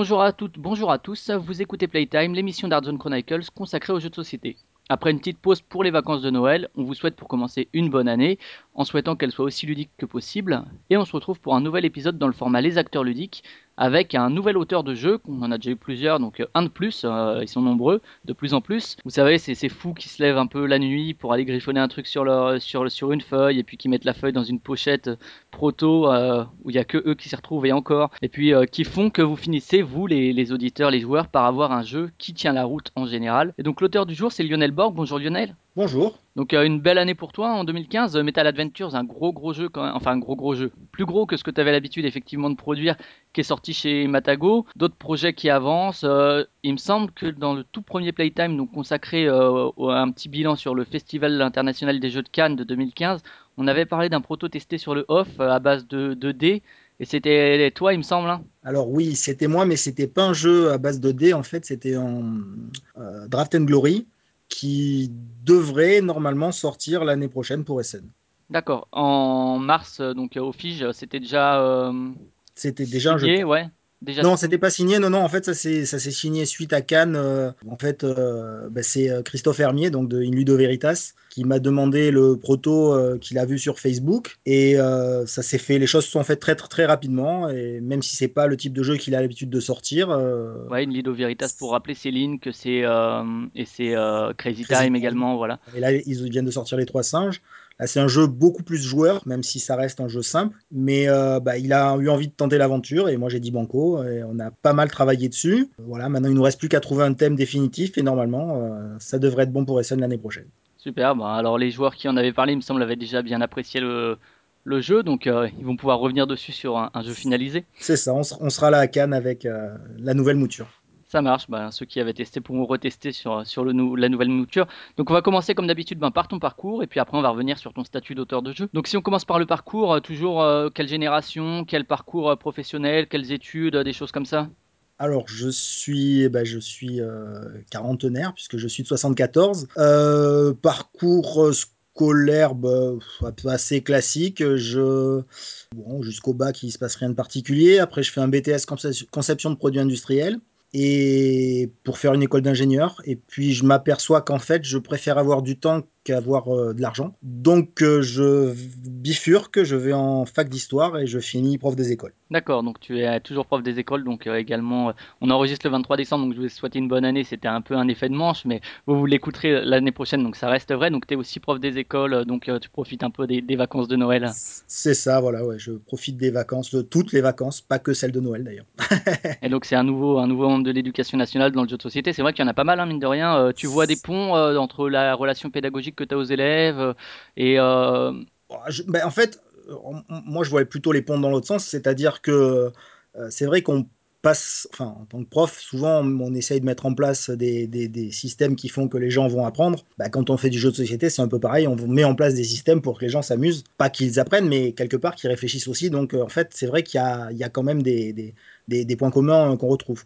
Bonjour à toutes, bonjour à tous, vous écoutez Playtime, l'émission d'Artzone Chronicles consacrée aux jeux de société. Après une petite pause pour les vacances de Noël, on vous souhaite pour commencer une bonne année, en souhaitant qu'elle soit aussi ludique que possible, et on se retrouve pour un nouvel épisode dans le format Les Acteurs Ludiques, avec un nouvel auteur de jeu, qu'on en a déjà eu plusieurs, donc euh, un de plus, euh, ils sont nombreux, de plus en plus. Vous savez, c'est ces fous qui se lèvent un peu la nuit pour aller griffonner un truc sur, sur une feuille, et puis qui mettent la feuille dans une pochette proto, euh, où il n'y a que eux qui s'y retrouvent, et encore, et puis euh, qui font que vous finissez, vous, les auditeurs, les joueurs, par avoir un jeu qui tient la route en général. Et donc l'auteur du jour, c'est Lionel Borg. Bonjour Lionel. Bonjour. Donc euh, une belle année pour toi en 2015. Euh, Metal Adventures, un gros gros jeu quand même, enfin un gros gros jeu, plus gros que ce que tu avais l'habitude effectivement de produire, qui est sorti chez Matago. D'autres projets qui avancent. Euh, il me semble que dans le tout premier Playtime, donc consacré euh, à un petit bilan sur le Festival international des jeux de Cannes de 2015, on avait parlé d'un proto testé sur le off à base de, de dés. Et c'était toi, il me semble. hein Alors oui, c'était moi, mais c'était pas un jeu à base de dés. En fait, c'était en euh, Draft and Glory qui devrait normalement sortir l'année prochaine pour SN. D'accord. En mars, euh, donc euh, au Fige, c'était déjà euh, C'était déjà un jeu. ouais. Déjà Non, c'était pas signé. Non, non. En fait, ça s'est ça s'est signé suite à Cannes. euh, en fait, euh, bah, c'est euh, Christophe Hermier, donc de In Ludo Veritas, qui m'a demandé le proto euh, qu'il a vu sur Facebook. Et ça s'est fait. Les choses se sont faites très très, très rapidement. Et même si c'est pas le type de jeu qu'il a l'habitude de sortir, Ouais, une Lido Veritas pour rappeler Céline que c'est et c'est Crazy, Crazy Time Time. également, voilà. Et là, ils viennent de sortir les trois singes. Là, c'est un jeu beaucoup plus joueur, même si ça reste un jeu simple. Mais euh, bah, il a eu envie de tenter l'aventure et moi j'ai dit banco. Et on a pas mal travaillé dessus. Voilà, maintenant il nous reste plus qu'à trouver un thème définitif et normalement euh, ça devrait être bon pour SN l'année prochaine. Super. Bah, alors les joueurs qui en avaient parlé, il me semble, avaient déjà bien apprécié le, le jeu, donc euh, ils vont pouvoir revenir dessus sur un, un jeu finalisé. C'est ça, on, ser- on sera là à Cannes avec la nouvelle mouture. Ça marche. Bah, ceux qui avaient testé pourront retester sur, sur le nou- la nouvelle mouture. Donc on va commencer comme d'habitude ben, par ton parcours et puis après on va revenir sur ton statut d'auteur de jeu. Donc si on commence par le parcours, euh, toujours euh, quelle génération, quel parcours euh, professionnel, quelles études, des choses comme ça? Alors, je suis, eh ben, je suis quarantenaire puisque je suis de 74. Euh, parcours scolaire bah, assez classique. Je, jusqu'au bac, il se passe rien de particulier. Après, je fais un BTS concep- conception de produits industriels et pour faire une école d'ingénieur. Et puis, je m'aperçois qu'en fait, je préfère avoir du temps qu'avoir euh, de l'argent. Donc, euh, je bifurque, je vais en fac d'histoire et je finis prof des écoles. D'accord, donc tu es toujours prof des écoles, donc euh, également, euh, on enregistre le 23 décembre, donc je vais souhaiter une bonne année, c'était un peu un effet de manche, mais vous, vous l'écouterez l'année prochaine, donc ça reste vrai, donc tu es aussi prof des écoles, euh, donc euh, tu profites un peu des, des vacances de Noël. C'est ça, voilà, ouais, je profite des vacances, de toutes les vacances, pas que celles de Noël d'ailleurs. Et donc c'est un nouveau, un nouveau membre de l'éducation nationale dans le jeu de société, c'est vrai qu'il y en a pas mal, hein, mine de rien, Euh, tu vois des ponts euh, entre la relation pédagogique que tu as aux élèves euh, et... euh, je- ben, en fait, euh, moi je voyais plutôt les ponts dans l'autre sens, c'est-à-dire que c'est vrai qu'on passe, enfin en tant que prof, souvent on, essaye de mettre en place des, des- des systèmes qui font que les gens vont apprendre. Ben, quand on fait du jeu de société, c'est un peu pareil, on met en place des systèmes pour que les gens s'amusent, pas qu'ils apprennent, mais quelque part qu'ils réfléchissent aussi. Donc en fait, c'est vrai qu'il y y a quand même des, des- points communs qu'on retrouve.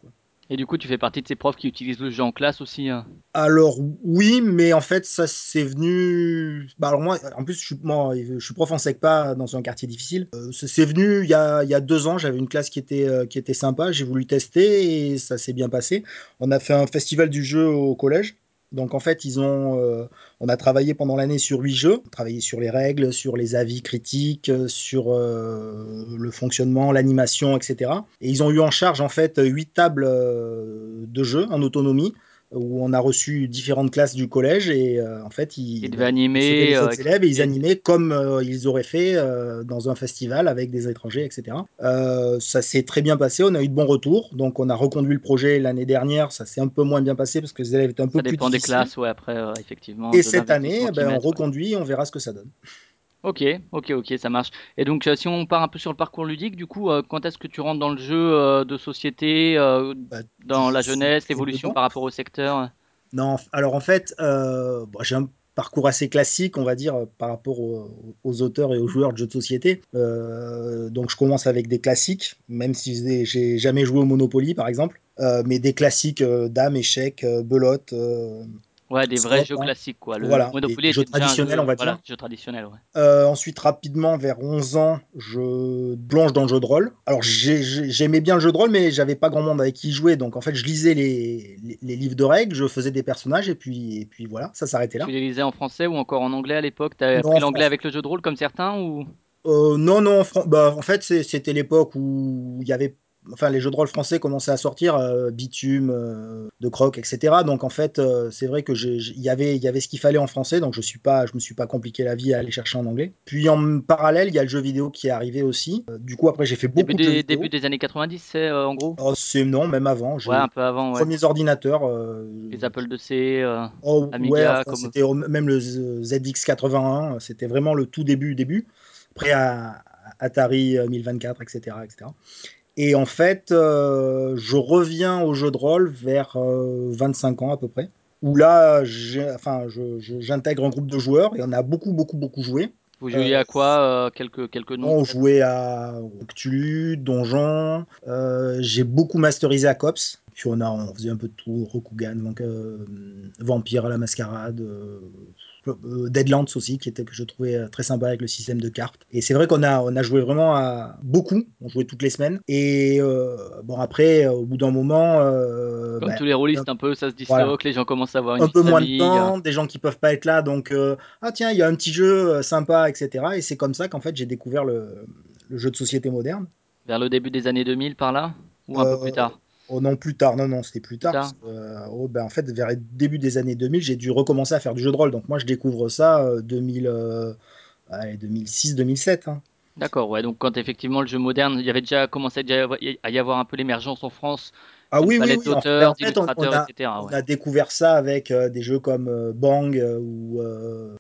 Et du coup, tu fais partie de ces profs qui utilisent le jeu en classe aussi. hein. Alors oui, mais en fait ça c'est venu. Bah alors moi, en plus je suis, prof en SECPA dans un quartier difficile. Euh, c'est venu il y a, il y a deux ans. J'avais une classe qui était euh, qui était sympa. J'ai voulu tester et ça s'est bien passé. On a fait un festival du jeu au collège. Donc en fait ils ont, euh, on a travaillé pendant l'année sur huit jeux. Travaillé sur les règles, sur les avis critiques, euh, sur euh, le fonctionnement, l'animation, etc. Et ils ont eu en charge en fait huit tables de jeu en autonomie où on a reçu différentes classes du collège et euh, en fait ils, Ils animer, euh, élèves et ils animaient comme euh, ils auraient fait dans un festival avec des étrangers, etc. Ça s'est très bien passé, on a eu de bons retours, donc on a reconduit le projet l'année dernière, ça s'est un peu moins bien passé parce que les élèves étaient un peu Ça plus dépend des classes, ouais, après, effectivement. Et de cette année, ben, on ouais. reconduit, on verra ce que ça donne. Ok, ok, ok, ça marche. Et donc, euh, si on part un peu sur le parcours ludique, du coup, euh, quand est-ce que tu rentres dans le jeu euh, de société, euh, Bah, dans la jeunesse, l'évolution dedans. par rapport au secteur? Non, alors en fait, euh, bon, j'ai un parcours assez classique, on va dire, euh, par rapport aux, aux auteurs et aux joueurs de jeux de société. Euh, donc je commence avec des classiques, même si j'ai j'ai jamais joué au Monopoly, par exemple, Euh, mais des classiques, euh, dames, échecs, euh, belote, euh, Ouais, des vrais jeux classiques, quoi. Le, Voilà, des, Monopoly des jeux traditionnels, on jeu, va voilà, dire. jeu traditionnel, ouais. Euh, ensuite, rapidement, vers 11 ans, je plonge dans le jeu de rôle. Alors, j'ai- j'ai- j'aimais bien le jeu de rôle, mais j'avais pas grand monde avec qui jouer. Donc, en fait, je lisais les, les- les livres de règles, je faisais des personnages, et puis, et puis voilà, ça s'arrêtait Tu là. les lisais en français ou encore en anglais à l'époque? Non, appris l'anglais avec le jeu de rôle comme certains ou? Euh, non, non, bah, en fait, c'était l'époque où il y avait. Enfin, les jeux de rôle français commençaient à sortir, euh, Bitume, euh, De Croc, etc. Donc, en fait, euh, c'est vrai que il y avait, il y avait ce qu'il fallait en français, donc je suis pas, je me suis pas compliqué la vie à aller chercher en anglais. Puis, en parallèle, il y a le jeu vidéo qui est arrivé aussi. Euh, du coup, après, j'ai fait Début beaucoup de jeux des, début vidéo. des années 90, c'est en gros? Oh, c'est non, même avant. Ouais, un peu avant, ouais. premiers ordinateurs. Les Apple IIc, oh, ouais, Amiga, enfin, comme. c'était même le Z- ZX81. C'était vraiment le tout début, début. Après, à Atari euh, 1024, etc., etc. Et en fait, euh, je reviens au jeu de rôle vers euh, 25 ans à peu près, où là, enfin, j'intègre un groupe de joueurs et on a beaucoup, beaucoup, beaucoup joué. Vous Euh, jouiez à quoi? euh, quelques, quelques noms on jouait à Cthulhu, Donjon, euh, j'ai beaucoup masterisé à Cops. Puis on, a, on faisait un peu de tout, Rokugan, donc, euh, Vampire à la Mascarade, euh, euh, Deadlands aussi, qui était, que je trouvais euh, très sympa avec le système de cartes. Et c'est vrai qu'on a, on a joué vraiment à beaucoup, on jouait toutes les semaines. Et euh, bon, après, euh, au bout d'un moment, euh, Comme ben, tous les rôlistes, un peu, ça se voilà, disloque, les gens commencent à avoir une un peu moins de euh. temps, des gens qui peuvent pas être là, donc euh, ah tiens, il y a un petit jeu euh, sympa, etc. Et c'est comme ça qu'en fait j'ai découvert le, le jeu de société moderne. Vers le début des années 2000 par là? Ou un peu plus Euh, tard? Oh non, plus tard, non, non, c'était plus Plus tard. tard? parce que, euh, oh, ben, en fait, vers le début des années 2000, j'ai dû recommencer à faire du jeu de rôle. Donc moi, je découvre ça euh, 2000, euh, allez, 2006-2007. hein. D'accord, ouais. Donc quand effectivement le jeu moderne, il y avait déjà commencé à y avoir un peu l'émergence en France Ah oui, oui, oui. En fait, d'auteurs, en fait, on, a, etc. on Ouais. a découvert ça avec euh, des jeux comme euh, Bang euh, ou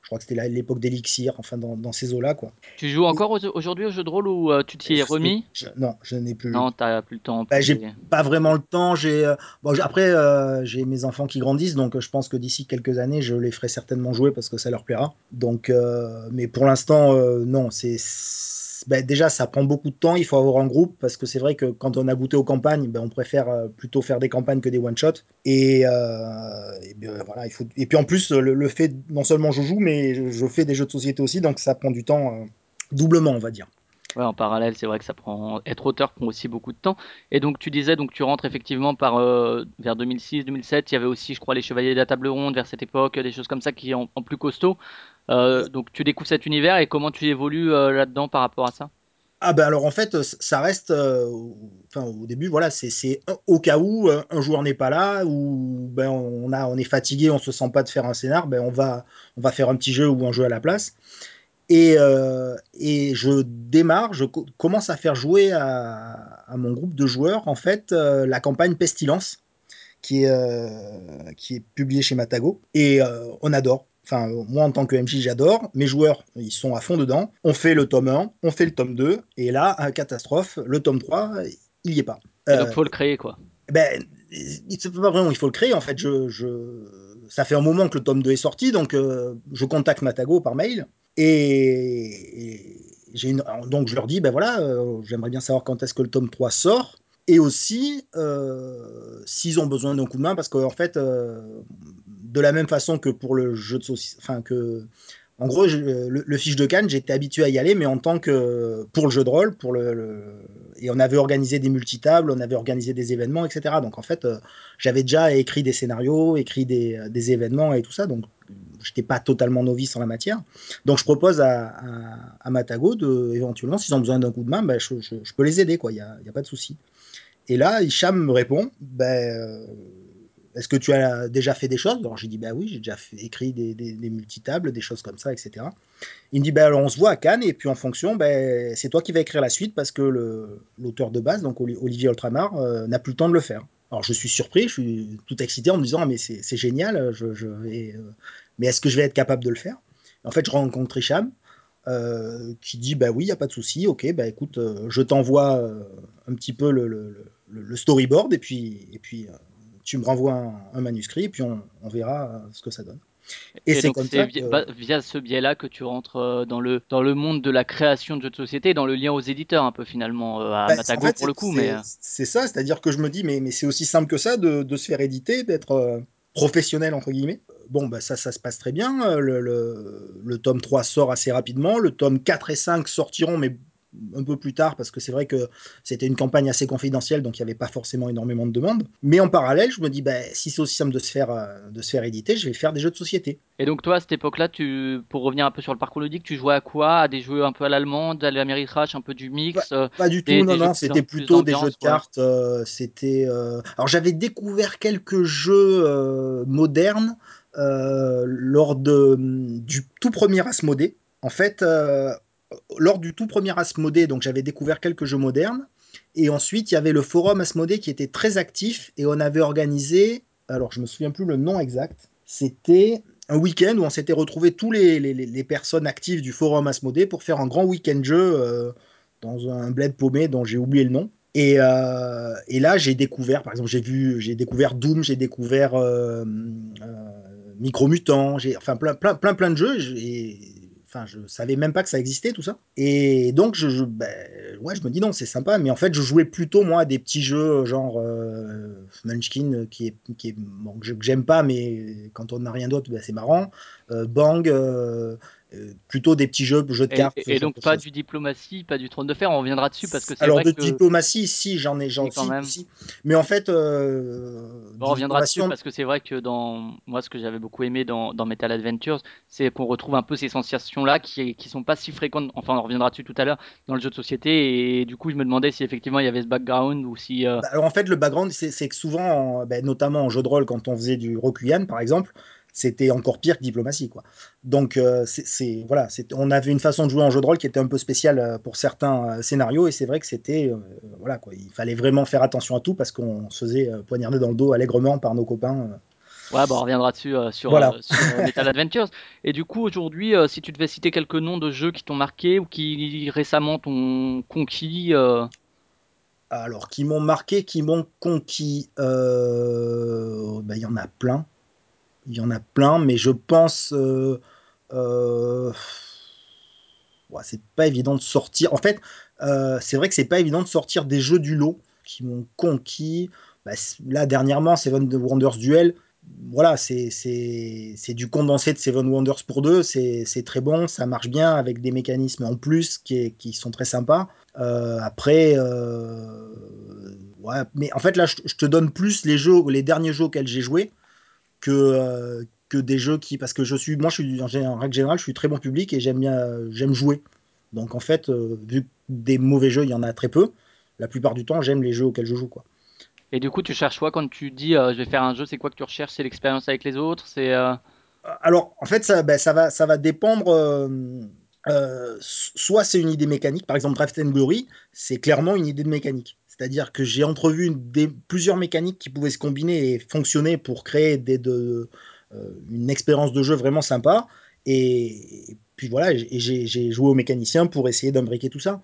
je crois que c'était l'époque d'Elixir, enfin dans, dans ces eaux-là, quoi. Tu joues Et encore au- aujourd'hui au jeu de rôle ou tu t'y es remis? je- non, je n'ai plus Non, t'as plus le temps Bah, j'ai pas vraiment le temps. J'ai bon, après j'ai mes enfants qui grandissent, donc je pense que d'ici quelques années, je les ferai certainement jouer parce que ça leur plaira. Donc, mais pour l'instant, non. C'est bah, déjà ça prend beaucoup de temps. Il faut avoir un groupe parce que c'est vrai que quand on a goûté aux campagnes, ben, on préfère euh, plutôt faire des campagnes que des one shot. Et, euh, ben, voilà, il faut. Et puis en plus, le, fait non seulement je joue, mais je, fais des jeux de société aussi, donc ça prend du temps euh, doublement, on va dire. Ouais, en parallèle, c'est vrai que ça prend. Être auteur prend aussi beaucoup de temps. Et donc tu disais, donc tu rentres effectivement par vers 2006-2007. Il y avait aussi, je crois, les Chevaliers de la Table Ronde vers cette époque, des choses comme ça qui en, en plus costaud. Euh, donc tu découvres cet univers et comment tu évolues euh, là-dedans par rapport à ça? Ah ben alors en fait ça reste euh, au début voilà c'est au cas où un joueur n'est pas là ou ben on a on est fatigué on se sent pas de faire un scénar ben on va on va faire un petit jeu ou un jeu à la place et et je démarre je co- commence à faire jouer à, mon groupe de joueurs en fait la campagne Pestilence qui est, qui est publié chez Matago. Et on adore. Enfin, moi, en tant que MJ, j'adore. Mes joueurs, ils sont à fond dedans. On fait le tome 1, on fait le tome 2. Et là, catastrophe, le tome 3, il y est pas. Et donc Euh, faut le créer quoi. ben, il se pas vraiment, il faut le créer. En fait, je, je... ça fait un moment que le tome 2 est sorti. Donc, euh, je contacte Matago par mail. Et, et j'ai une... donc, je leur dis, ben voilà, euh, j'aimerais bien savoir quand est-ce que le tome 3 sort. Et aussi, euh, s'ils ont besoin d'un coup de main, parce qu'en fait, euh, de la même façon que pour le jeu de société, enfin que, en gros, le, fiche de Cannes, j'étais habitué à y aller, mais en tant que pour le jeu de rôle, pour le, et on avait organisé des multitables, on avait organisé des événements, etc. Donc en fait, euh, j'avais déjà écrit des scénarios, écrit des, des événements et tout ça, donc j'étais pas totalement novice en la matière. Donc je propose à, Matago de, éventuellement, s'ils ont besoin d'un coup de main, ben, je, peux les aider, quoi. Il y a, y a pas de souci. Et là, Hicham me répond, ben, euh, est-ce que tu as déjà fait des choses? Alors j'ai dit, ben oui, j'ai déjà écrit des, des, des multitables, des choses comme ça, etc. Il me dit, ben alors on se voit à Cannes, et puis en fonction, ben, c'est toi qui vas écrire la suite, parce que l'auteur de base, donc Oli- Olivier Ultramar, euh, n'a plus le temps de le faire. Alors je suis surpris, je suis tout excité en me disant, Ah, mais c'est génial, je, vais, euh, mais est-ce que je vais être capable de le faire? En fait, je rencontre Hicham, euh, qui dit bah oui, il y a pas de souci, ok, bah écoute, je t'envoie un petit peu le, le- storyboard et puis et puis tu me renvoies un, un manuscrit puis on, on verra euh, ce que ça donne. Et, c'est donc comme c'est ça via, que bah, via ce biais-là que tu rentres euh, dans le dans le monde de la création de jeux de société, dans le lien aux éditeurs un peu finalement euh, à bah, en Matago fait pour le coup, mais c'est- ça, c'est-à-dire que je me dis mais mais c'est aussi simple que ça de, de se faire éditer, d'être euh, professionnel entre guillemets. Bon bah ça ça se passe très bien. Le, le, le tome 3 sort assez rapidement, le tome 4 et 5 sortiront mais un peu plus tard parce que c'est vrai que c'était une campagne assez confidentielle donc il n'y avait pas forcément énormément de demandes. Mais en parallèle, je me dis bah si c'est aussi simple de se faire euh, de se faire éditer, je vais faire des jeux de société. et donc toi à cette époque-là, tu pour revenir un peu sur le parcours ludique, tu jouais à quoi? À des jeux un peu à l'allemande, à l'Améritrash, un peu du mix, euh, pas du tout, des, non, non, c'était plutôt des jeux de cartes. euh, c'était. euh, Alors j'avais découvert quelques jeux euh, modernes euh, lors de, du tout premier Asmodée. En fait, euh, lors du tout premier Asmodée, donc j'avais découvert quelques jeux modernes. Et ensuite, il y avait le forum Asmodée qui était très actif et on avait organisé. Alors je me souviens plus le nom exact. C'était un week-end où on s'était retrouvés tous les, les, personnes actives du forum Asmodée pour faire un grand week-end jeu. euh, dans un bled paumé dont j'ai oublié le nom. Et, euh, et là, j'ai découvert, par exemple, j'ai vu, j'ai découvert Doom, j'ai découvert euh, euh, Micromutant, j'ai, enfin plein, plein, plein, plein de jeux. Enfin, je savais même pas que ça existait tout ça. Et donc, je, ben, ouais, je me dis non, c'est sympa. Mais en fait, je jouais plutôt moi à des petits jeux genre euh, Munchkin, qui est, qui est bon, que j'aime pas, mais quand on n'a rien d'autre, ben, c'est marrant. Euh, Bang. Euh, euh, plutôt des petits jeux, jeux de cartes, et donc pas du diplomatie, pas du trône de fer, on reviendra dessus parce que c'est Alors vrai de que diplomatie, si j'en ai, j'en si. Mais en fait, euh, On reviendra dessus parce que c'est vrai que dans moi ce que j'avais beaucoup aimé dans, dans Metal Adventures, c'est qu'on retrouve un peu ces sensations-là qui qui sont pas si fréquentes. Enfin, on reviendra dessus tout à l'heure dans le jeu de société et du coup je me demandais si effectivement il y avait ce background ou si euh, bah, alors en fait, le background, c'est que souvent, en- ben, notamment en jeu de rôle, quand on faisait du Rokuyan, par exemple, c'était encore pire que diplomatie, quoi. Donc euh, c'est voilà, on avait une façon de jouer en jeu de rôle qui était un peu spéciale euh, pour certains euh, scénarios, et c'est vrai que c'était, euh, voilà, quoi. Il fallait vraiment faire attention à tout parce qu'on se faisait poignarder dans le dos allègrement par nos copains. ouais, bah on reviendra dessus euh, sur Voilà. sur Metal Adventures. Et du coup aujourd'hui, si tu devais citer quelques noms de jeux qui t'ont marqué ou qui récemment t'ont conquis, Alors, qui m'ont marqué, qui m'ont conquis, ben, il y en a plein. Il y en a plein, mais je pense. euh, euh, ouais, c'est pas évident de sortir. En fait, euh, c'est vrai que c'est pas évident de sortir des jeux du lot qui m'ont conquis. Bah, là, dernièrement, Seven Wonders Duel. Voilà, c'est du condensé de Seven Wonders pour deux. C'est très bon, ça marche bien avec des mécanismes en plus qui, est- qui sont très sympas. Après, mais en fait, là, je, je te donne plus les jeux, les derniers jeux auxquels j'ai joué que, euh, que des jeux qui. Parce que je suis, moi, je suis en, règle générale, je suis très bon public et j'aime bien, j'aime jouer. Donc, en fait, euh, vu que des mauvais jeux, il y en a très peu, la plupart du temps, j'aime les jeux auxquels je joue, quoi. et du coup tu cherches quoi quand tu dis euh, je vais faire un jeu, c'est quoi que tu recherches? C'est l'expérience avec les autres, c'est Alors, en fait, ça, ben, ça va, ça va dépendre. euh, euh, soit c'est une idée mécanique, par exemple Draft and Glory, c'est clairement une idée de mécanique. C'est-à-dire que j'ai entrevu plusieurs mécaniques qui pouvaient se combiner et fonctionner pour créer euh, une expérience de jeu vraiment sympa. Et, puis voilà, j'ai joué au mécanicien pour essayer d'imbriquer tout ça.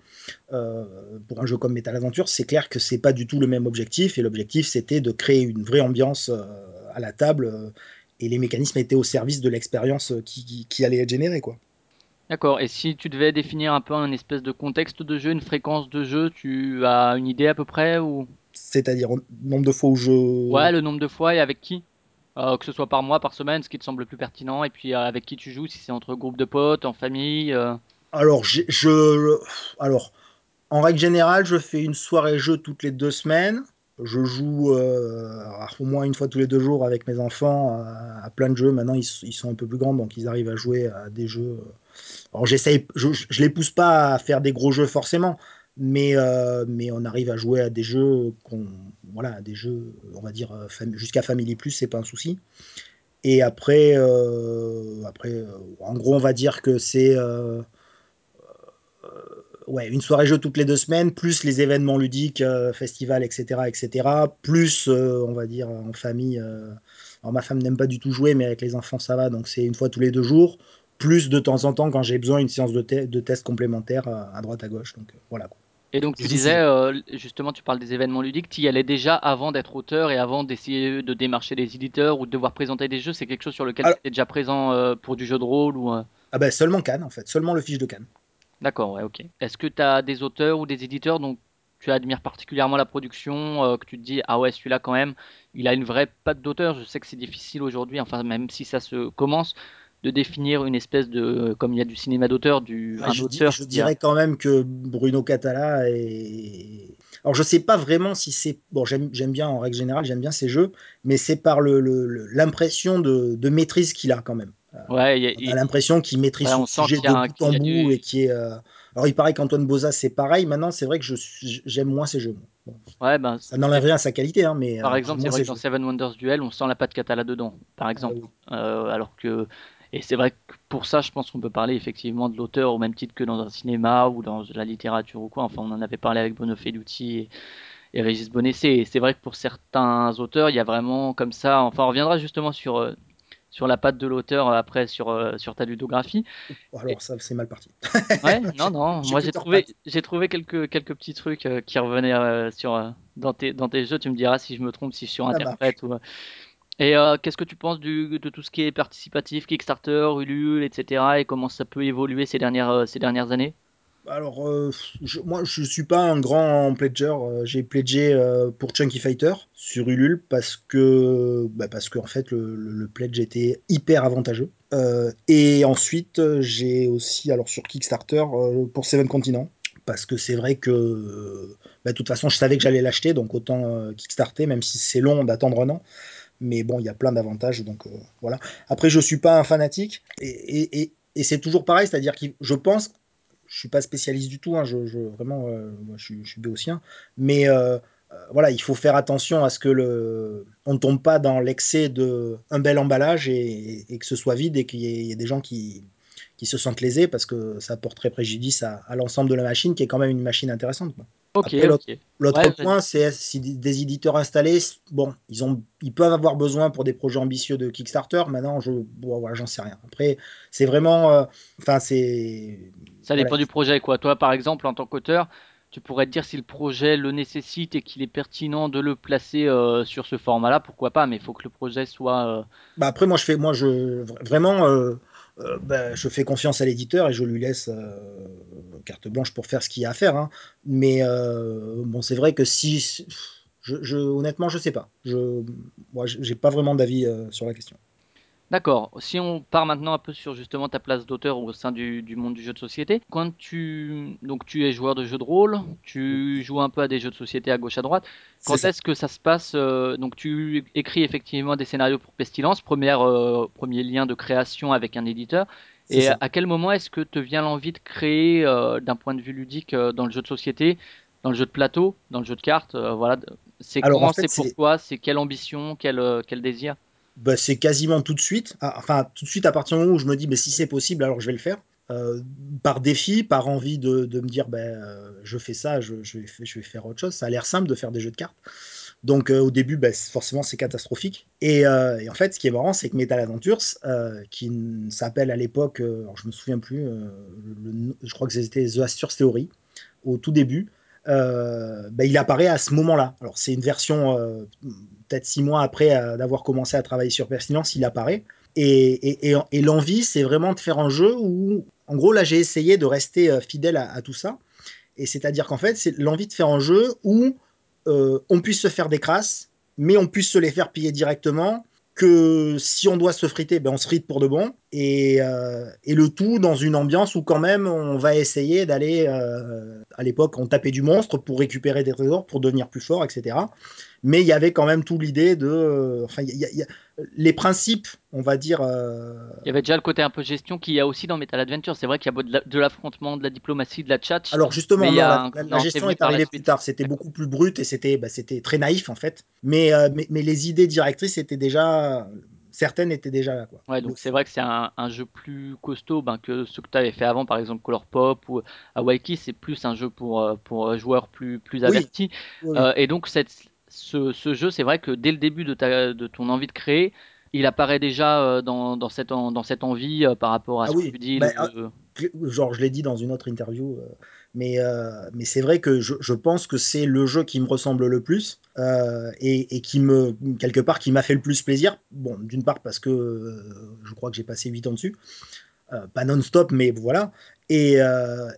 Euh, pour un jeu comme Metal Adventure, c'est clair que c'est pas du tout le même objectif. Et l'objectif, c'était de créer une vraie ambiance euh, à la table. et les mécanismes étaient au service de l'expérience qui, qui, qui allait être générée, quoi. D'accord. Et si tu devais définir un peu un espèce de contexte de jeu, une fréquence de jeu, tu as une idée à peu près ou? C'est-à-dire au nombre de fois où je... ouais, le nombre de fois et avec qui? Euh, que ce soit par mois, par semaine, ce qui te semble le plus pertinent, et puis euh, avec qui tu joues, si c'est entre groupes de potes, en famille. euh. Alors, j'ai- je... Alors, en règle générale, je fais une soirée jeu toutes les deux semaines. Je joue euh, au moins une fois tous les deux jours avec mes enfants à, à plein de jeux. Maintenant, ils, sont un peu plus grands, donc ils arrivent à jouer à des jeux Alors j'essaye, je, je les pousse pas à faire des gros jeux forcément, mais, euh, mais on arrive à jouer à des jeux qu'on, voilà, des jeux, on va dire euh, jusqu'à Family Plus, c'est pas un souci. Et après, euh, après, euh, en gros, on va dire que c'est euh, ouais une soirée jeu toutes les deux semaines, plus les événements ludiques, euh, festivals, etc., etc., plus euh, on va dire en famille. euh, alors ma femme n'aime pas du tout jouer, mais avec les enfants ça va, donc c'est une fois tous les deux jours plus de temps en temps quand j'ai besoin une séance de, te- de complémentaires euh, à droite à gauche. Donc euh, voilà. quoi. Et donc tu disais, sais. euh, justement, tu parles des événements ludiques, tu y allais déjà avant d'être auteur et avant d'essayer de démarcher des éditeurs ou de devoir présenter des jeux, c'est quelque chose sur lequel tu étais déjà présent euh, pour du jeu de rôle ou... euh, Ah ben seulement Cannes en fait, seulement le fiche de Cannes. D'accord, ouais, ok. Est-ce que tu as des auteurs ou des éditeurs dont tu admires particulièrement la production, euh, que tu te dis, ah ouais, celui-là quand même, il a une vraie patte d'auteur. Je sais que c'est difficile aujourd'hui, enfin même si ça se commence, de définir une espèce de, comme il y a du cinéma d'auteur, du Ah, un je, dis- auteur je qui a- dirais quand même que Bruno Catala est. Alors je sais pas vraiment si c'est bon. J'aime j'aime bien en règle générale, j'aime bien ses jeux, mais c'est par le le- le- l'impression de, de maîtrise qu'il a quand même. Ouais, il y a- On il- a l'impression qu'il maîtrise Ouais, son on sujet de un- bout en bout du- et qui est. euh, Alors il paraît qu'Antoine Boza c'est pareil. Maintenant c'est vrai que je j'aime moins ses jeux. Bon, ouais, ben, ça n'enlève rien à sa qualité, hein, mais Par euh, exemple, c'est vrai que dans. Seven Wonders Duel, on sent la patte Catala dedans, par Ah, exemple. oui. Euh, alors que, et c'est vrai que pour ça, je pense qu'on peut parler effectivement de l'auteur au même titre que dans un cinéma ou dans la littérature ou quoi. Enfin, on en avait parlé avec Bruno Feduti et, et Régis Bonessé. Et c'est vrai que pour certains auteurs, il y a vraiment comme ça. Enfin, on reviendra justement sur euh, sur la patte de l'auteur euh, après sur euh, sur ta ludographie. Alors ça c'est mal parti. Ouais, non, non. Moi, j'ai trouvé j'ai trouvé quelques quelques petits trucs euh, qui revenaient euh, sur euh, dans tes dans tes jeux. Tu me diras si je me trompe, si je surinterprète ou. Et qu'est-ce que tu penses du, de tout ce qui est participatif, Kickstarter, Ulule, etc. et comment ça peut évoluer ces dernières, ces dernières années? Alors, euh, je- moi, je suis pas un grand pledger. Euh, J'ai pledgé euh, pour Chunky Fighter sur Ulule parce que, bah, parce en fait, le, le, le pledge était hyper avantageux. Euh, et ensuite, j'ai aussi, alors sur Kickstarter, pour Seven Continents. Parce que c'est vrai que, bah, de toute façon, je savais que j'allais l'acheter, donc autant Kickstarter, même si c'est long d'attendre un an. Mais bon, il y a plein d'avantages, donc voilà. Après, je suis pas un fanatique, et, et, et, et c'est toujours pareil, c'est-à-dire que je pense je suis pas spécialiste du tout, hein, je, je- vraiment, euh, je, suis, béotien, mais euh, euh, voilà, il faut faire attention à ce que le, on ne tombe pas dans l'excès de un bel emballage et, que ce soit vide et qu'il y ait des gens qui, qui se sentent lésés parce que ça porterait préjudice à, à l'ensemble de la machine qui est quand même une machine intéressante. quoi. L'autre Ouais, point, c'est si des- éditeurs installés, bon, ils, ont, ils peuvent avoir besoin pour des projets ambitieux de Kickstarter. Maintenant, je, bon, voilà, j'en sais rien. Après, c'est vraiment, euh, c'est, ça voilà, dépend du projet, quoi. Toi, par exemple, en tant qu'auteur, tu pourrais te dire si le projet le nécessite et qu'il est pertinent de le placer euh, sur ce format-là, pourquoi pas, mais il faut que le projet soit... euh, Bah après, moi, je fais, moi, je vra- vraiment, euh, bah, je fais confiance à l'éditeur et je lui laisse euh, carte blanche pour faire ce qu'il y a à faire. hein. Mais euh, bon, c'est vrai que si, je, je- honnêtement, je sais pas. Je, moi, j'ai pas vraiment d'avis sur la question. D'accord. Si on part maintenant un peu sur justement ta place d'auteur au sein du, du monde du jeu de société, quand tu donc tu es joueur de jeux de rôle, tu joues un peu à des jeux de société à gauche à droite. Quand est-ce que ça se passe euh, Donc tu écris effectivement des scénarios pour Pestilence, première euh, premier lien de création avec un éditeur. Et ça. à quel moment est-ce que te vient l'envie de créer euh, d'un point de vue ludique dans le jeu de société, dans le jeu de plateau, dans le jeu de cartes, voilà. C'est en fait, c'est pourquoi, c'est quelle ambition, quel quel désir? Bah, c'est quasiment tout de suite. Ah, Enfin, tout de suite, à partir du moment où je me dis, mais si c'est possible, alors je vais le faire. Euh, par défi, par envie de, de me dire, ben, euh, je fais ça, je, je vais, je vais faire autre chose. Ça a l'air simple de faire des jeux de cartes. Donc euh, au début, ben, forcément, c'est catastrophique. Et, en fait, ce qui est marrant, c'est que Metal Adventures, qui s'appelle à l'époque, je me souviens plus, je crois que c'était The Astures Theory, au tout début, ben, il apparaît à ce moment-là. Alors c'est une version peut-être six mois après euh, d'avoir commencé à travailler sur Pestilence, il apparaît. Et, l'envie, c'est vraiment de faire un jeu où, en gros, là, j'ai essayé de rester euh, fidèle à, tout ça. Et c'est-à-dire qu'en fait, c'est l'envie de faire un jeu où euh, on puisse se faire des crasses, mais on puisse se les faire payer directement. Que si on doit se friter, ben on se frite pour de bon. Et, le tout dans une ambiance où quand même on va essayer d'aller. à l'époque, on tapait du monstre pour récupérer des trésors, pour devenir plus fort, etc. Mais il y avait quand même tout l'idée de. euh, enfin, il y a- il y a- les principes, on va dire. euh, Il y avait déjà le côté un peu gestion qu'il y a aussi dans Metal Adventure. C'est vrai qu'il y a de la- de l'affrontement, de la diplomatie, de la tchatch, Alors justement, non, la, un- la- la non, c'est gestion est arrivée plus tard. C'était beaucoup plus brut et c'était bah, c'était très naïf en fait. Mais, euh, mais, mais les idées directrices étaient déjà certaines étaient déjà là quoi. Ouais, donc c'est vrai que c'est un, un jeu plus costaud ben, que ce que tu avais fait avant, par exemple Color Pop ou Hawaii, c'est plus un jeu pour, pour joueurs plus, plus avertis. oui, oui. Euh, et donc cette, ce, ce jeu, c'est vrai que dès le début de, ta, de ton envie de créer, il apparaît déjà euh, dans, dans, cette, dans cette envie euh, par rapport à Ah ce que tu dis. bah, le- ah, genre je l'ai dit dans une autre interview, euh, mais, euh, mais c'est vrai que je, je pense que c'est le jeu qui me ressemble le plus euh, et, et qui me, quelque part, qui m'a fait le plus plaisir. Bon, d'une part parce que euh, je crois que j'ai passé 8 ans dessus, pas non-stop, mais voilà. Et,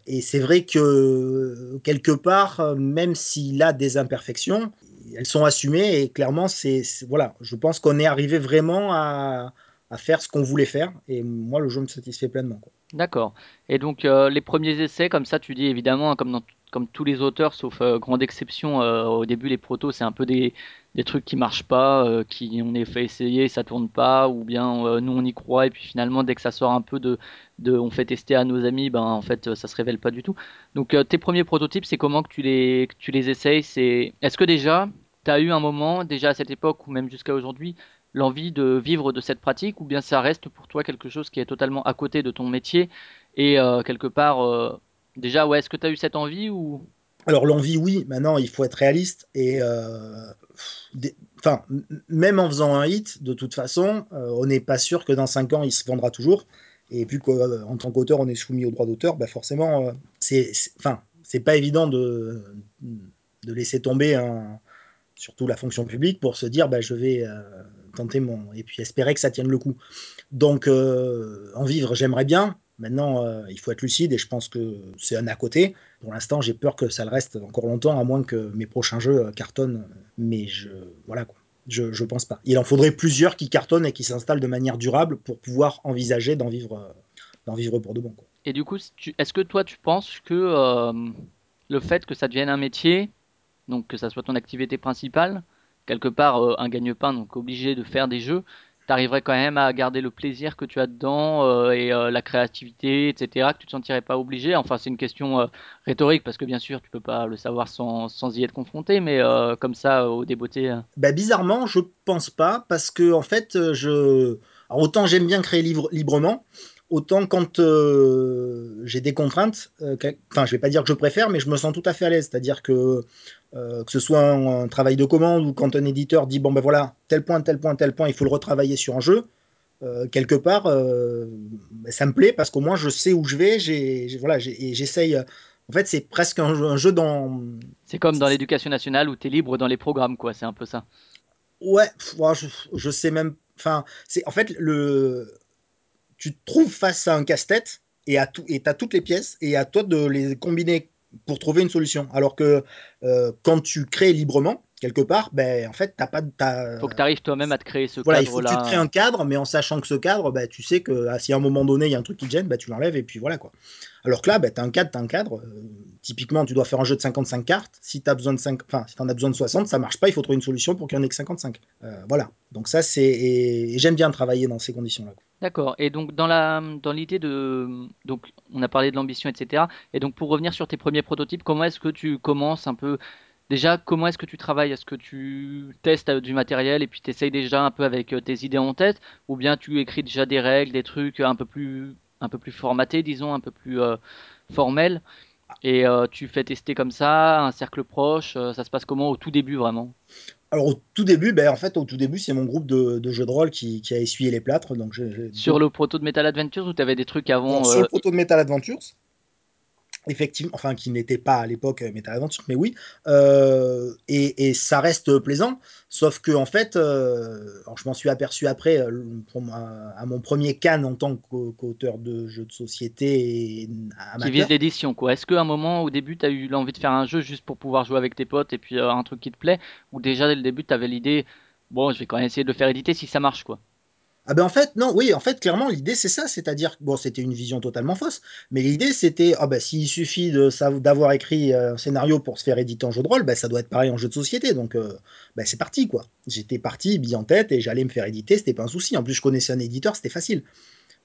et c'est vrai que quelque part, même s'il a des imperfections, elles sont assumées et clairement, c'est voilà, je pense qu'on est arrivé vraiment à, à faire ce qu'on voulait faire et moi, le jeu me satisfait pleinement. D'accord. Et donc euh, les premiers essais, comme ça, tu dis évidemment, hein, comme comme tous les auteurs, sauf euh, grande exception, euh, au début les protos, c'est un peu des, des trucs qui marchent pas, euh, qui on est fait essayer, ça tourne pas, ou bien nous on y croit et puis finalement dès que ça sort un peu de, de on fait tester à nos amis, ben en fait ça se révèle pas du tout. Donc tes premiers prototypes, c'est comment que tu les tu les essayes? Est-ce que déjà tu as eu un moment déjà à cette époque ou même jusqu'à aujourd'hui l'envie de vivre de cette pratique ou bien ça reste pour toi quelque chose qui est totalement à côté de ton métier et euh, quelque part euh, déjà ouais est-ce que tu as eu cette envie ou? Alors l'envie, oui, maintenant il faut être réaliste et euh, enfin, même en faisant un hit, de toute façon, on n'est pas sûr que dans 5 ans il se vendra toujours. Et vu qu'en tant qu'auteur on est soumis au droit d'auteur, bah forcément, c'est- enfin, c'est pas évident de, de laisser tomber un, surtout la fonction publique pour se dire bah, je vais euh, tenter mon et puis espérer que ça tienne le coup. Donc euh, en vivre, j'aimerais bien. Maintenant, euh, il faut être lucide et je pense que c'est un à côté. Pour l'instant, j'ai peur que ça le reste encore longtemps, à moins que mes prochains jeux cartonnent. Mais je, voilà quoi. Je, je pense pas. Il en faudrait plusieurs qui cartonnent et qui s'installent de manière durable pour pouvoir envisager d'en vivre, d'en vivre pour de bon. Quoi. et du coup est-ce que toi tu penses que le fait que ça devienne un métier donc que ça soit ton activité principale quelque part euh, un gagne-pain donc obligé de faire des jeux t'arriverais quand même à garder le plaisir que tu as dedans euh, et euh, la créativité etc que tu te sentirais pas obligé enfin c'est une question rhétorique parce que bien sûr tu peux pas le savoir sans, y être confronté mais comme ça au débeauté Bah, bizarrement, je pense pas, parce que en fait, je. Autant j'aime bien créer libre- librement, autant quand euh, j'ai des contraintes, euh, enfin, je vais pas dire que je préfère, mais je me sens tout à fait à l'aise. C'est-à-dire que euh, que ce soit un, un travail de commande ou quand un éditeur dit bon ben voilà, tel point, tel point, tel point, il faut le retravailler sur un jeu. euh, quelque part, euh, ben, ça me plaît parce qu'au moins je sais où je vais. J'ai, voilà, et j'essaye. euh, En fait, c'est presque un jeu, un jeu dans. c'est comme dans l'éducation nationale où tu es libre dans les programmes quoi c'est un peu ça ouais, je, je sais même. Enfin, c'est en fait le. Tu te trouves face à un casse-tête et à tout et t'as toutes les pièces et à toi de les combiner pour trouver une solution. Alors que euh, quand tu crées librement quelque part, ben en fait t'as pas de- t'as, faut que tu arrives toi-même à te créer ce voilà, il cadre faut que tu te crées un cadre, mais en sachant que ce cadre, bah, tu sais que ah, si à un moment donné il y a un truc qui te gêne, bah, tu l'enlèves et puis voilà quoi. Alors que là, bah, tu as un cadre, tu un cadre. euh, typiquement, tu dois faire un jeu de 55 cartes. Si tu as besoin de 5, enfin, si tu en as besoin de 60, ça marche pas, il faut trouver une solution pour qu'il n'y en ait que 55. Euh, voilà. Donc ça, c'est. Et, j'aime bien travailler dans ces conditions-là. D'accord. Et donc dans la dans l'idée de donc on a parlé de l'ambition etc. Et donc pour revenir sur tes premiers prototypes, comment est-ce que tu commences un peu déjà comment est-ce que tu travailles? Est-ce que tu testes euh, du matériel et puis tu essayes déjà un peu avec euh, tes idées en tête? Ou bien tu écris déjà des règles, des trucs un peu plus un peu plus formatés disons, un peu plus euh, formels? Et euh, tu fais tester comme ça un cercle proche, euh, ça se passe comment au tout début vraiment? Alors au tout début, ben, en fait, au tout début, c'est mon groupe de, de jeux de rôle qui, qui a essuyé les plâtres. Donc Sur le proto de Metal Adventures ou tu avais des trucs avant sur euh, le proto de Metal Adventures, effectivement, enfin qui n'était pas à l'époque euh, Metal Adventures, mais oui, euh, et, et ça reste plaisant, sauf que en fait, euh, alors je m'en suis aperçu après à mon premier can en tant qu'au- qu'auteur de jeux de société et qui vise l'édition, quoi. Est-ce qu'à un moment, au début, tu as eu l'envie de faire un jeu juste pour pouvoir jouer avec tes potes et puis euh, un truc qui te plaît, ou déjà dès le début, tu avais l'idée, bon, je vais quand même essayer de le faire éditer si ça marche, quoi? Ah ben en fait, non, oui, en fait, clairement, l'idée c'est ça, c'est-à-dire, bon, c'était une vision totalement fausse, mais l'idée c'était, ah ben s'il suffit de d'avoir écrit euh, un scénario pour se faire éditer en jeu de rôle, ben ça doit être pareil en jeu de société, donc euh, ben c'est parti quoi. J'étais parti, bille en tête, et j'allais me faire éditer, c'était pas un souci. En plus, je connaissais un éditeur, c'était facile.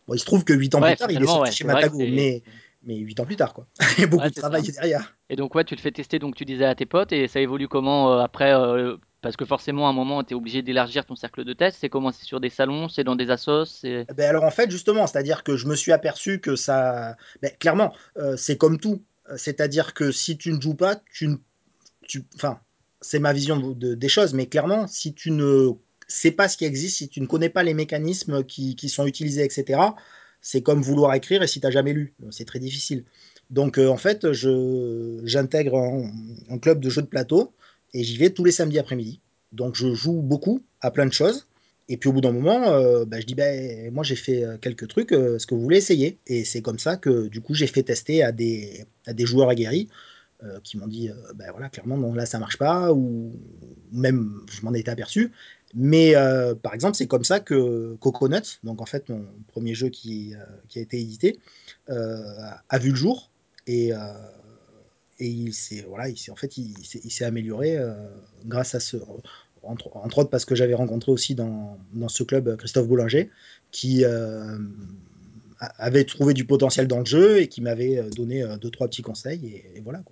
Bon, il se trouve que huit ans plus tard, il est sorti ouais, chez que Matago, mais mais huit ans plus tard quoi. Il y a beaucoup Ouais, de ça. travail derrière. Et donc, ouais, tu le fais tester, donc tu disais à tes potes, et ça évolue comment euh, après euh, Parce que forcément, à un moment, tu es obligé d'élargir ton cercle de test. C'est comment? C'est sur des salons, c'est dans des assos, c'est. Ben alors en fait, justement, c'est-à-dire que je me suis aperçu que ça, clairement, euh, c'est comme tout, Euh, c'est-à-dire que si tu ne joues pas, tu tu, enfin, c'est ma vision de- de- des choses, mais clairement, si tu ne sais pas ce qui existe, si tu ne connais pas les mécanismes qui, sont utilisés, etc., c'est comme vouloir écrire et si tu n'as jamais lu. C'est très difficile. Donc, euh, en fait, j'intègre un club de jeux de plateau et j'y vais tous les samedis après-midi. Donc, je joue beaucoup à plein de choses. Et puis au bout d'un moment, euh, bah, je dis, ben moi j'ai fait euh, quelques trucs, euh, est-ce que vous voulez essayer? Et c'est comme ça que du coup j'ai fait tester à des, joueurs aguerris qui m'ont dit, ben voilà, clairement, non, là ça marche pas, ou même je m'en étais aperçu. Mais par exemple, c'est comme ça que Coconut, donc en fait mon premier jeu qui, qui a été édité, a vu le jour et, et il s'est voilà, il en fait il, s'est- amélioré euh, grâce à ce entre, entre autres parce que j'avais rencontré aussi dans, dans ce club euh, Christophe Boulanger qui euh, avait trouvé du potentiel dans le jeu et qui m'avait donné deux trois petits conseils et, voilà.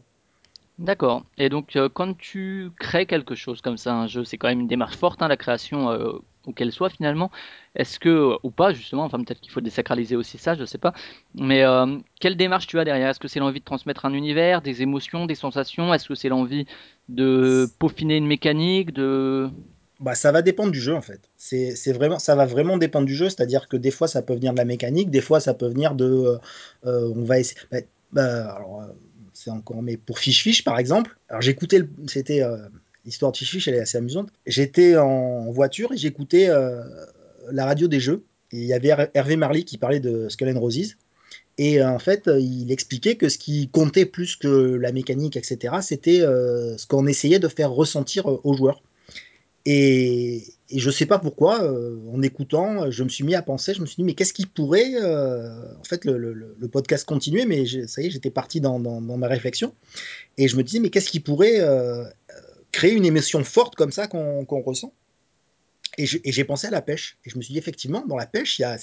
D'accord. Et donc, quand tu crées quelque chose comme ça, un jeu, c'est quand même une démarche forte, hein, la création, où qu'elle soit finalement. Est-ce que, ou pas justement, enfin peut-être qu'il faut désacraliser aussi ça, je sais pas. Mais euh, quelle démarche tu as derrière? Est-ce que c'est l'envie de transmettre un univers, des émotions, des sensations? Est-ce que c'est l'envie de peaufiner une mécanique, de... Bah, ça va dépendre du jeu en fait. C'est vraiment, ça va vraiment dépendre du jeu, c'est-à-dire que des fois ça peut venir de la mécanique, des fois ça peut venir de, euh, euh, on va essayer. bah, bah, alors, euh, c'est encore, mais pour Fish Fish par exemple. Alors j'écoutais, le- c'était euh, l'histoire de Fish, elle est assez amusante. J'étais en voiture et j'écoutais euh, la radio des jeux. Il y avait Her- Hervé Marly qui parlait de Skull and Roses. Et euh, en fait, euh, il expliquait que ce qui comptait plus que la mécanique, etc., c'était ce qu'on essayait de faire ressentir aux joueurs. Et, je sais pas pourquoi, en écoutant, je me suis mis à penser, je me suis dit, mais qu'est-ce qui pourrait. En fait, le, podcast continuait, mais ça y est, j'étais parti dans, dans- ma réflexion. Et je me disais, mais qu'est-ce qui pourrait créer une émotion forte comme ça qu'on ressent et j'ai pensé à la pêche. Et je me suis dit, effectivement, dans la pêche, il y a,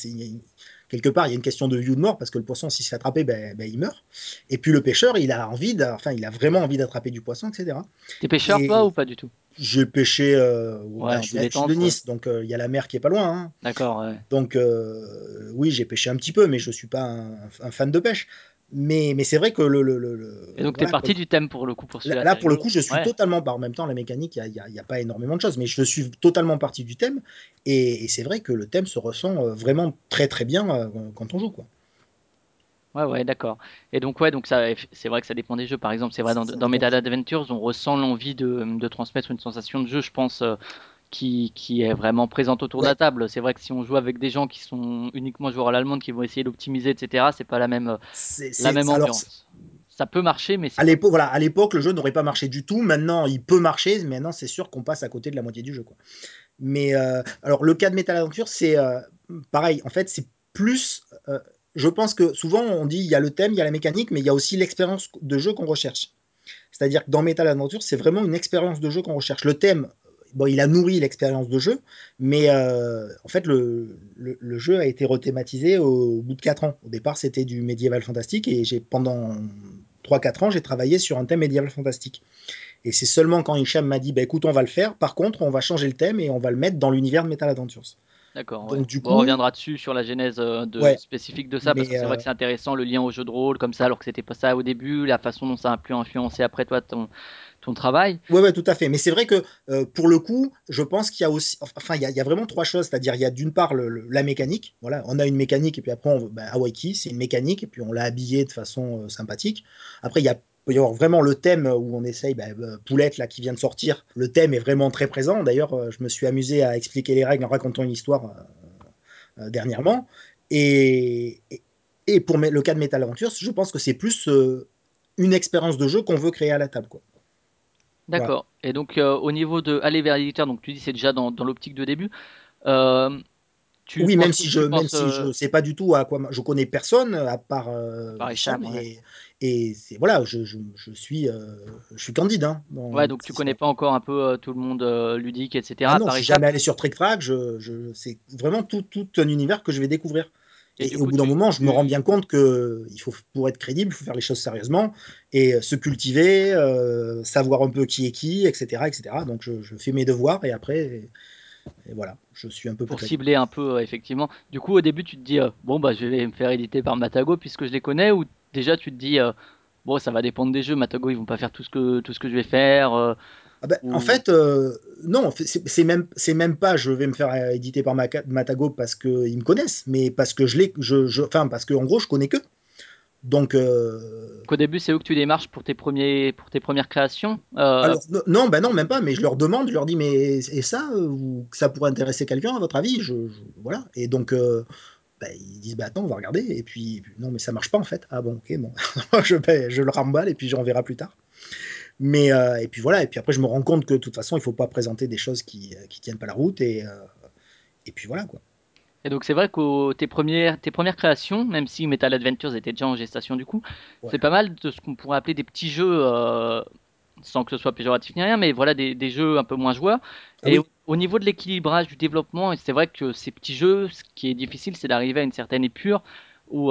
quelque part, il y a une question de vie ou de mort, parce que le poisson, s'il se fait attraper, ben, ben, il meurt. Et puis le pêcheur, il a envie, enfin, il a vraiment envie d'attraper du poisson, etc. T'es pêcheur toi Et ou pas du tout? j'ai pêché, euh, Ouais, je, suis, de. Nice, donc euh, il y a la mer qui est pas loin. hein. D'accord, ouais. Donc euh, oui, j'ai pêché un petit peu, mais je suis pas un, un fan de pêche. Mais, mais c'est vrai que le, le, le- Et donc t'es voilà, parti quoi. du thème pour le coup pour Là, celui-là, là, pour le coup, je suis Ouais. totalement, bah, en même temps, la mécanique, il n'y a, a- a pas énormément de choses, mais je suis totalement parti du thème. Et, et c'est vrai que le thème se ressent euh, vraiment très très bien euh, quand on joue. Quoi. Ouais, ouais, d'accord. Et donc, ouais, donc ça, c'est vrai que ça dépend des jeux. Par exemple, c'est vrai dans, dans Medal. Adventures, on ressent l'envie de, de transmettre une sensation de jeu, je pense, euh, qui, qui est vraiment présente autour de la table. C'est vrai que si on joue avec des gens qui sont uniquement joueurs à l'allemande, qui vont essayer d'optimiser, etc., c'est pas la même, euh, c'est, la même c'est- alors, ambiance. Ça peut marcher, mais c'est à l'époque, voilà, à l'époque, le jeu n'aurait pas marché du tout. Maintenant, il peut marcher. Maintenant, c'est sûr qu'on passe à côté de la moitié du jeu. Quoi. Mais euh, alors, le cas de Metal Adventure, c'est euh, pareil. En fait, c'est plus. euh, je pense que souvent, on dit il y a le thème, il y a la mécanique, mais il y a aussi l'expérience de jeu qu'on recherche. C'est-à-dire que dans Metal Adventure, c'est vraiment une expérience de jeu qu'on recherche. Le thème, bon, il a nourri l'expérience de jeu, mais euh, en fait, le, le, le jeu a été rethématisé au, au bout de 4 ans. Au départ, c'était du médiéval fantastique, et j'ai pendant trois quatre ans, j'ai travaillé sur un thème médiéval fantastique. Et c'est seulement quand Hicham m'a dit, bah, écoute, on va le faire, par contre, on va changer le thème et on va le mettre dans l'univers de Metal Adventures. D'accord, ouais. Bon, on coup, reviendra dessus sur la genèse euh, de, ouais, spécifique de ça, parce que c'est vrai que euh, c'est intéressant le lien au jeu de rôle, comme ça, alors que c'était pas ça au début, la façon dont ça a pu influencer après toi ton, ton travail. Ouais, ouais, tout à fait. Mais c'est vrai que euh, pour le coup, je pense qu'il y a aussi, enfin, il y a, vraiment trois choses. C'est-à-dire, il y a d'une part la mécanique. Voilà, on a une mécanique et puis après, on, ben, Hawaii, c'est une mécanique et puis on l'a habillé de façon euh, sympathique. Après, il y a peut y avoir vraiment le thème où on essaye, ben, euh, Poulette là qui vient de sortir. Le thème est vraiment très présent. D'ailleurs, je me suis amusé à expliquer les règles en racontant une histoire dernièrement. Et, et, pour le cas de Metal Adventures, je pense que c'est plus une expérience de jeu qu'on veut créer à la table, quoi. D'accord. Et donc, euh, au niveau de aller vers l'éditeur, donc tu dis c'est déjà dans, dans l'optique de début. Euh, tu Oui, même si je même si euh, je sais pas du tout à quoi je connais personne à part euh, Hicham Cham, ouais. et et c'est voilà je, je, je suis je suis candide hein, Ouais, donc tu connais pas encore un peu tout le monde ludique, Ah etc. non, je suis jamais allé sur Trick Track, je, je c'est vraiment tout, tout un univers que je vais découvrir. Et au bout d'un moment, je me rends bien compte que il faut pour être crédible, il faut faire les choses sérieusement et euh, se cultiver, euh, savoir un peu qui est qui, etc., etc. Donc je, je fais mes devoirs et après et, et voilà, je suis un peu plus pour cibler un peu, euh, effectivement. Du coup, au début, tu te dis, euh, bon, bah, je vais me faire éditer par Matago puisque je les connais, ou déjà tu te dis, euh, bon, ça va dépendre des jeux. Matago, ils vont pas faire tout ce que, tout ce que je vais faire. Ah bah, Ou- En fait, euh, non, c'est même, c'est même pas je vais me faire éditer par Matago parce qu'ils me connaissent, mais parce que je l'ai, je, je, enfin, parce que en gros, je connais que. Donc, euh, Qu'au début, c'est eux que tu démarches pour tes, premiers, pour tes premières créations Euh, alors, non, ben non, même pas, mais je leur demande, je leur dis, mais et ça, vous- ça pourrait intéresser quelqu'un, à votre avis? Je, je- Voilà. Et donc, euh, bah, ils disent, bah attends, on va regarder. Et puis, non, mais ça marche pas en fait. Ah bon, ok, bon. je, ben, je le remballe et puis on verra plus tard. Mais, euh, et puis voilà, et puis après, je me rends compte que de toute façon, il faut pas présenter des choses qui, euh, qui tiennent pas la route. Et, euh, et puis voilà, quoi. Et donc c'est vrai que tes premières, tes premières créations, même si Metal Adventures était déjà en gestation du coup, Ouais. c'est pas mal de ce qu'on pourrait appeler des petits jeux, euh, sans que ce soit péjoratif ni rien, mais voilà des, des jeux un peu moins joueurs. Ah Et oui. au, au niveau de l'équilibrage du développement, c'est vrai que ces petits jeux, ce qui est difficile, c'est d'arriver à une certaine épure où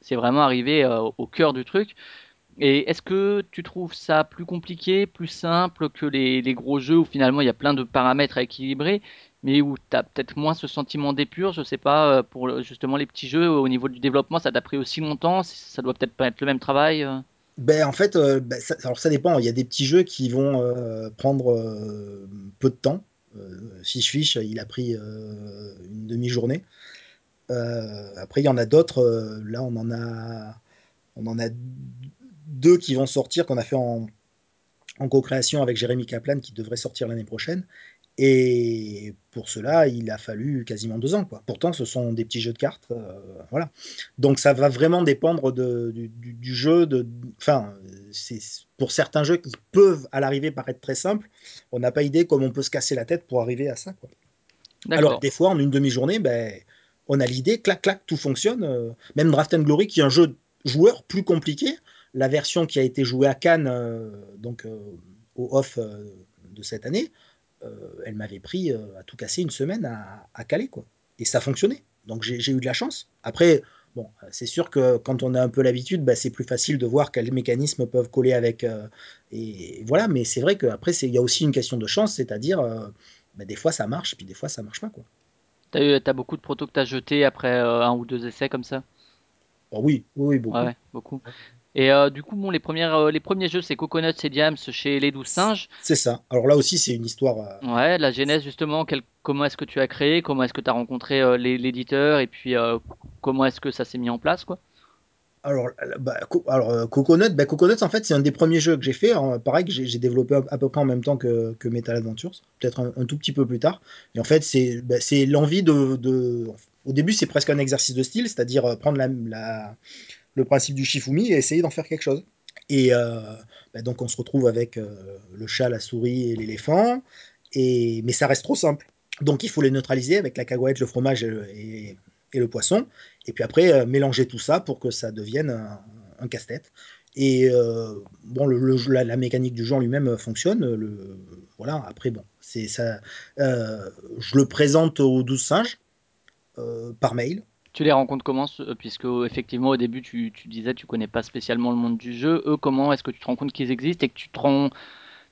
c'est vraiment arrivé au cœur du truc. Et est-ce que tu trouves ça plus compliqué, plus simple que les, gros jeux où finalement il y a plein de paramètres à équilibrer, mais où tu as peut-être moins ce sentiment d'épure, je sais pas, euh, pour justement les petits jeux au niveau du développement, ça t'a pris aussi longtemps, ça doit peut-être pas être le même travail. euh? Ben, en fait, euh, ben, ça, alors ça dépend. Il y a des petits jeux qui vont prendre peu de temps. Fish Fish, il a pris une demi-journée. Après, il y en a d'autres. là, on en a, on en a deux qui vont sortir, qu'on a fait en, en co-création avec Jérémy Kaplan, qui devrait sortir l'année prochaine. Et pour cela, il a fallu quasiment deux ans. Quoi. Pourtant, ce sont des petits jeux de cartes. euh, voilà. Donc, ça va vraiment dépendre de, du, du- du jeu. De, enfin, c'est pour certains jeux qui peuvent, à l'arrivée, paraître très simples, on n'a pas idée comment on peut se casser la tête pour arriver à ça. Quoi. Alors, des fois, en une demi-journée, ben, on a l'idée, clac, clac, tout fonctionne. euh, même Draft and Glory, qui est un jeu joueur plus compliqué, la version qui a été jouée à Cannes, euh, donc euh, au off euh, de cette année, elle m'avait pris à tout casser une semaine à, à caler, quoi. Et ça fonctionnait. Donc j'ai eu de la chance. Après, bon, c'est sûr que quand on a un peu l'habitude, bah, c'est plus facile de voir quels mécanismes peuvent coller avec. euh, et voilà, mais c'est vrai qu'après, c'est- il y a aussi une question de chance, c'est-à-dire, euh, bah, des fois ça marche, puis des fois ça marche pas, quoi. T'as eu, t'as beaucoup de protos que t'as jetés après euh, un ou deux essais comme ça? Oh oui, oui, ouais, beaucoup. Et euh, du coup, bon, les premières, euh, les premiers jeux, c'est Coconuts et Diams chez Les Douze Singes. C'est ça. Alors là aussi, c'est une histoire. euh, Ouais, la genèse justement, quel- comment est-ce que tu as créé, comment est-ce que tu as rencontré euh, l'éditeur et puis comment est-ce que ça s'est mis en place quoi. Alors, bah, co- alors euh, Coconut, bah, Coconut, en fait, c'est un des premiers jeux que j'ai fait. hein, pareil, que j'ai développé à, peu près en même temps que, que Metal Adventures, peut-être un, un tout petit peu plus tard. Et en fait, c'est bah, c'est l'envie de, de- Au début, c'est presque un exercice de style, c'est-à-dire prendre la, la- le principe du Shifumi et essayer d'en faire quelque chose. Et euh, bah, donc, on se retrouve avec euh, le chat, la souris et l'éléphant. Et... Mais ça reste trop simple. Donc, il faut les neutraliser avec la cacahuète, le fromage et, le- et- le poisson. Et puis après, euh, mélanger tout ça pour que ça devienne un, casse-tête. Et bon, le, la, mécanique du jeu en lui-même fonctionne. Le, voilà, après, bon, c'est ça. je le présente aux 12 singes par mail. Tu les rencontres comment puisque effectivement au début tu, tu disais tu connais pas spécialement le monde du jeu. Eux comment est-ce que tu te rends compte qu'ils existent et que tu te rends,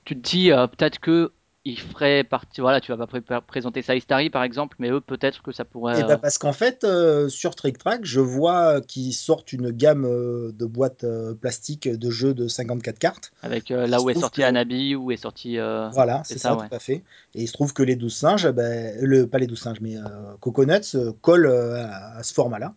tu te dis euh, peut-être que ils feraient partie voilà tu vas pas pré- présenter ça à Istari par exemple mais eux peut-être que ça pourrait Et euh, ben parce qu'en fait, euh, sur Trick Track, je vois qu'ils sortent une gamme euh, de boîtes euh, plastiques de jeux de 54 cartes. avec euh, Il là où est sorti que Anabi où est sorti euh, Voilà, c'est ça ça, ouais. tout à fait. Et il se trouve que les 12 singes, ben, le, pas les 12 singes, mais euh, Coconuts euh, collent euh, à, à ce format-là.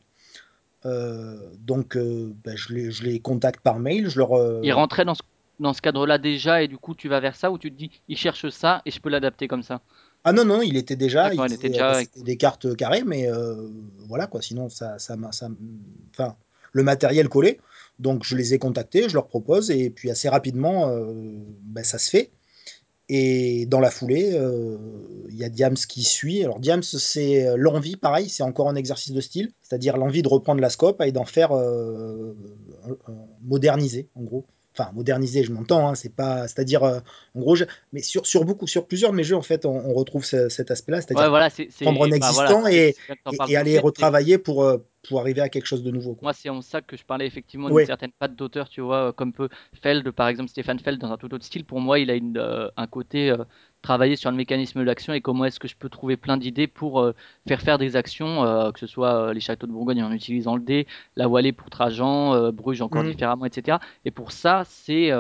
Euh, donc, euh, ben, je, les, je les contacte par mail. Je leur, Ils euh, rentraient dans ce dans ce cadre-là déjà et du coup tu vas vers ça ou tu te dis ils cherchent ça et je peux l'adapter comme ça? Ah non, non, il était déjà, il il était déjà c'était des cartes carrées, mais euh, voilà quoi. Sinon, ça, ça, m'a- ça, enfin, le matériel collé. Donc, je les ai contactés, je leur propose, et puis assez rapidement, euh, ben, ça se fait. Et dans la foulée, euh, il y a Diams qui suit. Alors Diams, c'est euh, l'envie, pareil, c'est encore un exercice de style, c'est-à-dire l'envie de reprendre la scope et d'en faire euh, moderniser, en gros. Enfin, moderniser, je m'entends, hein, c'est pas, c'est-à-dire, euh, en gros, je- mais sur, sur beaucoup, sur plusieurs de mes jeux, en fait, on, on retrouve ce- cet aspect-là, Ouais c'est-à-dire voilà prendre un bah voilà existant et, et, aller retravailler pour, euh, pour arriver à quelque chose de nouveau, quoi. Moi, c'est en ça que je parlais effectivement d'une Oui, certaine patte d'auteur, tu vois, euh, comme peut Feld, par exemple, Stéphane Feld, dans un tout autre style. Pour moi, il a une, euh, un côté travailler sur le mécanisme de l'action et comment est-ce que je peux trouver plein d'idées pour euh, faire faire des actions, euh, que ce soit euh, les châteaux de Bourgogne en utilisant le dé, la Wallet pour Trajan, Bruges encore Mhm. différemment, etc. Et pour ça, c'est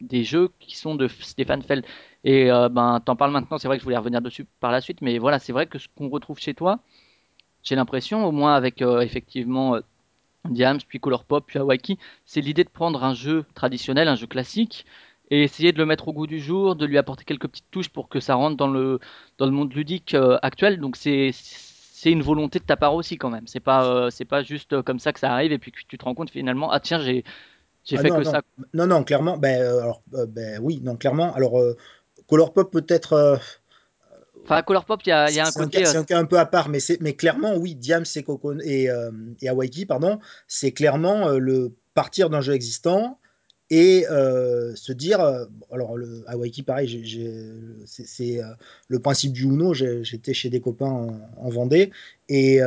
des jeux qui sont de Stéphane Feld. Et ben, t'en parles maintenant, c'est vrai que je voulais revenir dessus par la suite, mais voilà, c'est vrai que ce qu'on retrouve chez toi, j'ai l'impression, au moins avec effectivement Diams, puis Colourpop, puis Hawaii, c'est l'idée de prendre un jeu traditionnel, un jeu classique, et essayer de le mettre au goût du jour, de lui apporter quelques petites touches pour que ça rentre dans le, dans le monde ludique euh, actuel. Donc c'est c'est une volonté de ta part aussi quand même. C'est pas euh, c'est pas juste euh, comme ça que ça arrive et puis que tu te rends compte finalement ah tiens j'ai j'ai Ah fait non, que non, ça. non, non, clairement, ben, alors, ben oui, non, clairement. Alors, euh, Colourpop peut-être, Enfin à Colourpop il y a, y a un côté c'est un cas un peu à part, mais, c'est, mais clairement, oui, Diams et, Coco, et, euh, et Hawaii, pardon, c'est clairement euh, le partir d'un jeu existant et euh, se dire, euh, alors le Hawaii, pareil, j'ai- j'ai- c'est euh, le principe du Uno. J'étais chez des copains en, en Vendée et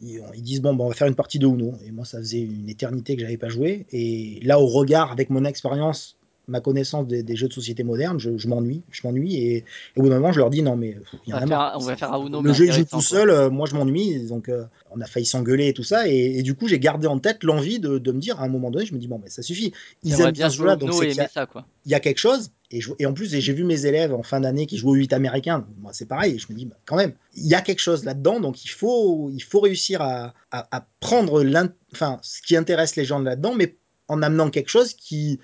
ils, ils disent bon, ben, on va faire une partie de Uno. Et moi, ça faisait une éternité que j'avais pas joué. Et là, au regard, avec mon expérience, ma connaissance des, des jeux de société modernes, je, je m'ennuie, je m'ennuie. Et, et au bout d'un moment, je leur dis non, mais pff, il y on en va a faire marre. on va faire un Uno mais Le jeu, il joue tout seul. euh, moi, je m'ennuie. Donc, euh, on a failli s'engueuler et tout ça. Et, et du coup, j'ai gardé en tête l'envie de, de me dire à un moment donné, je me dis bon, mais ça suffit. Ils aiment bien ce jeu-là, donc c'est qu'il y aimer a, ça quoi. il y a quelque chose. Et, je- et en plus, j'ai vu mes élèves en fin d'année qui jouent au 8 américain. Moi, c'est pareil. Je me dis, bah, quand même, il y a quelque chose là-dedans. Donc, il faut, il faut réussir à, à- à prendre enfin, ce qui intéresse les gens là-dedans, mais en amenant quelque chose qui,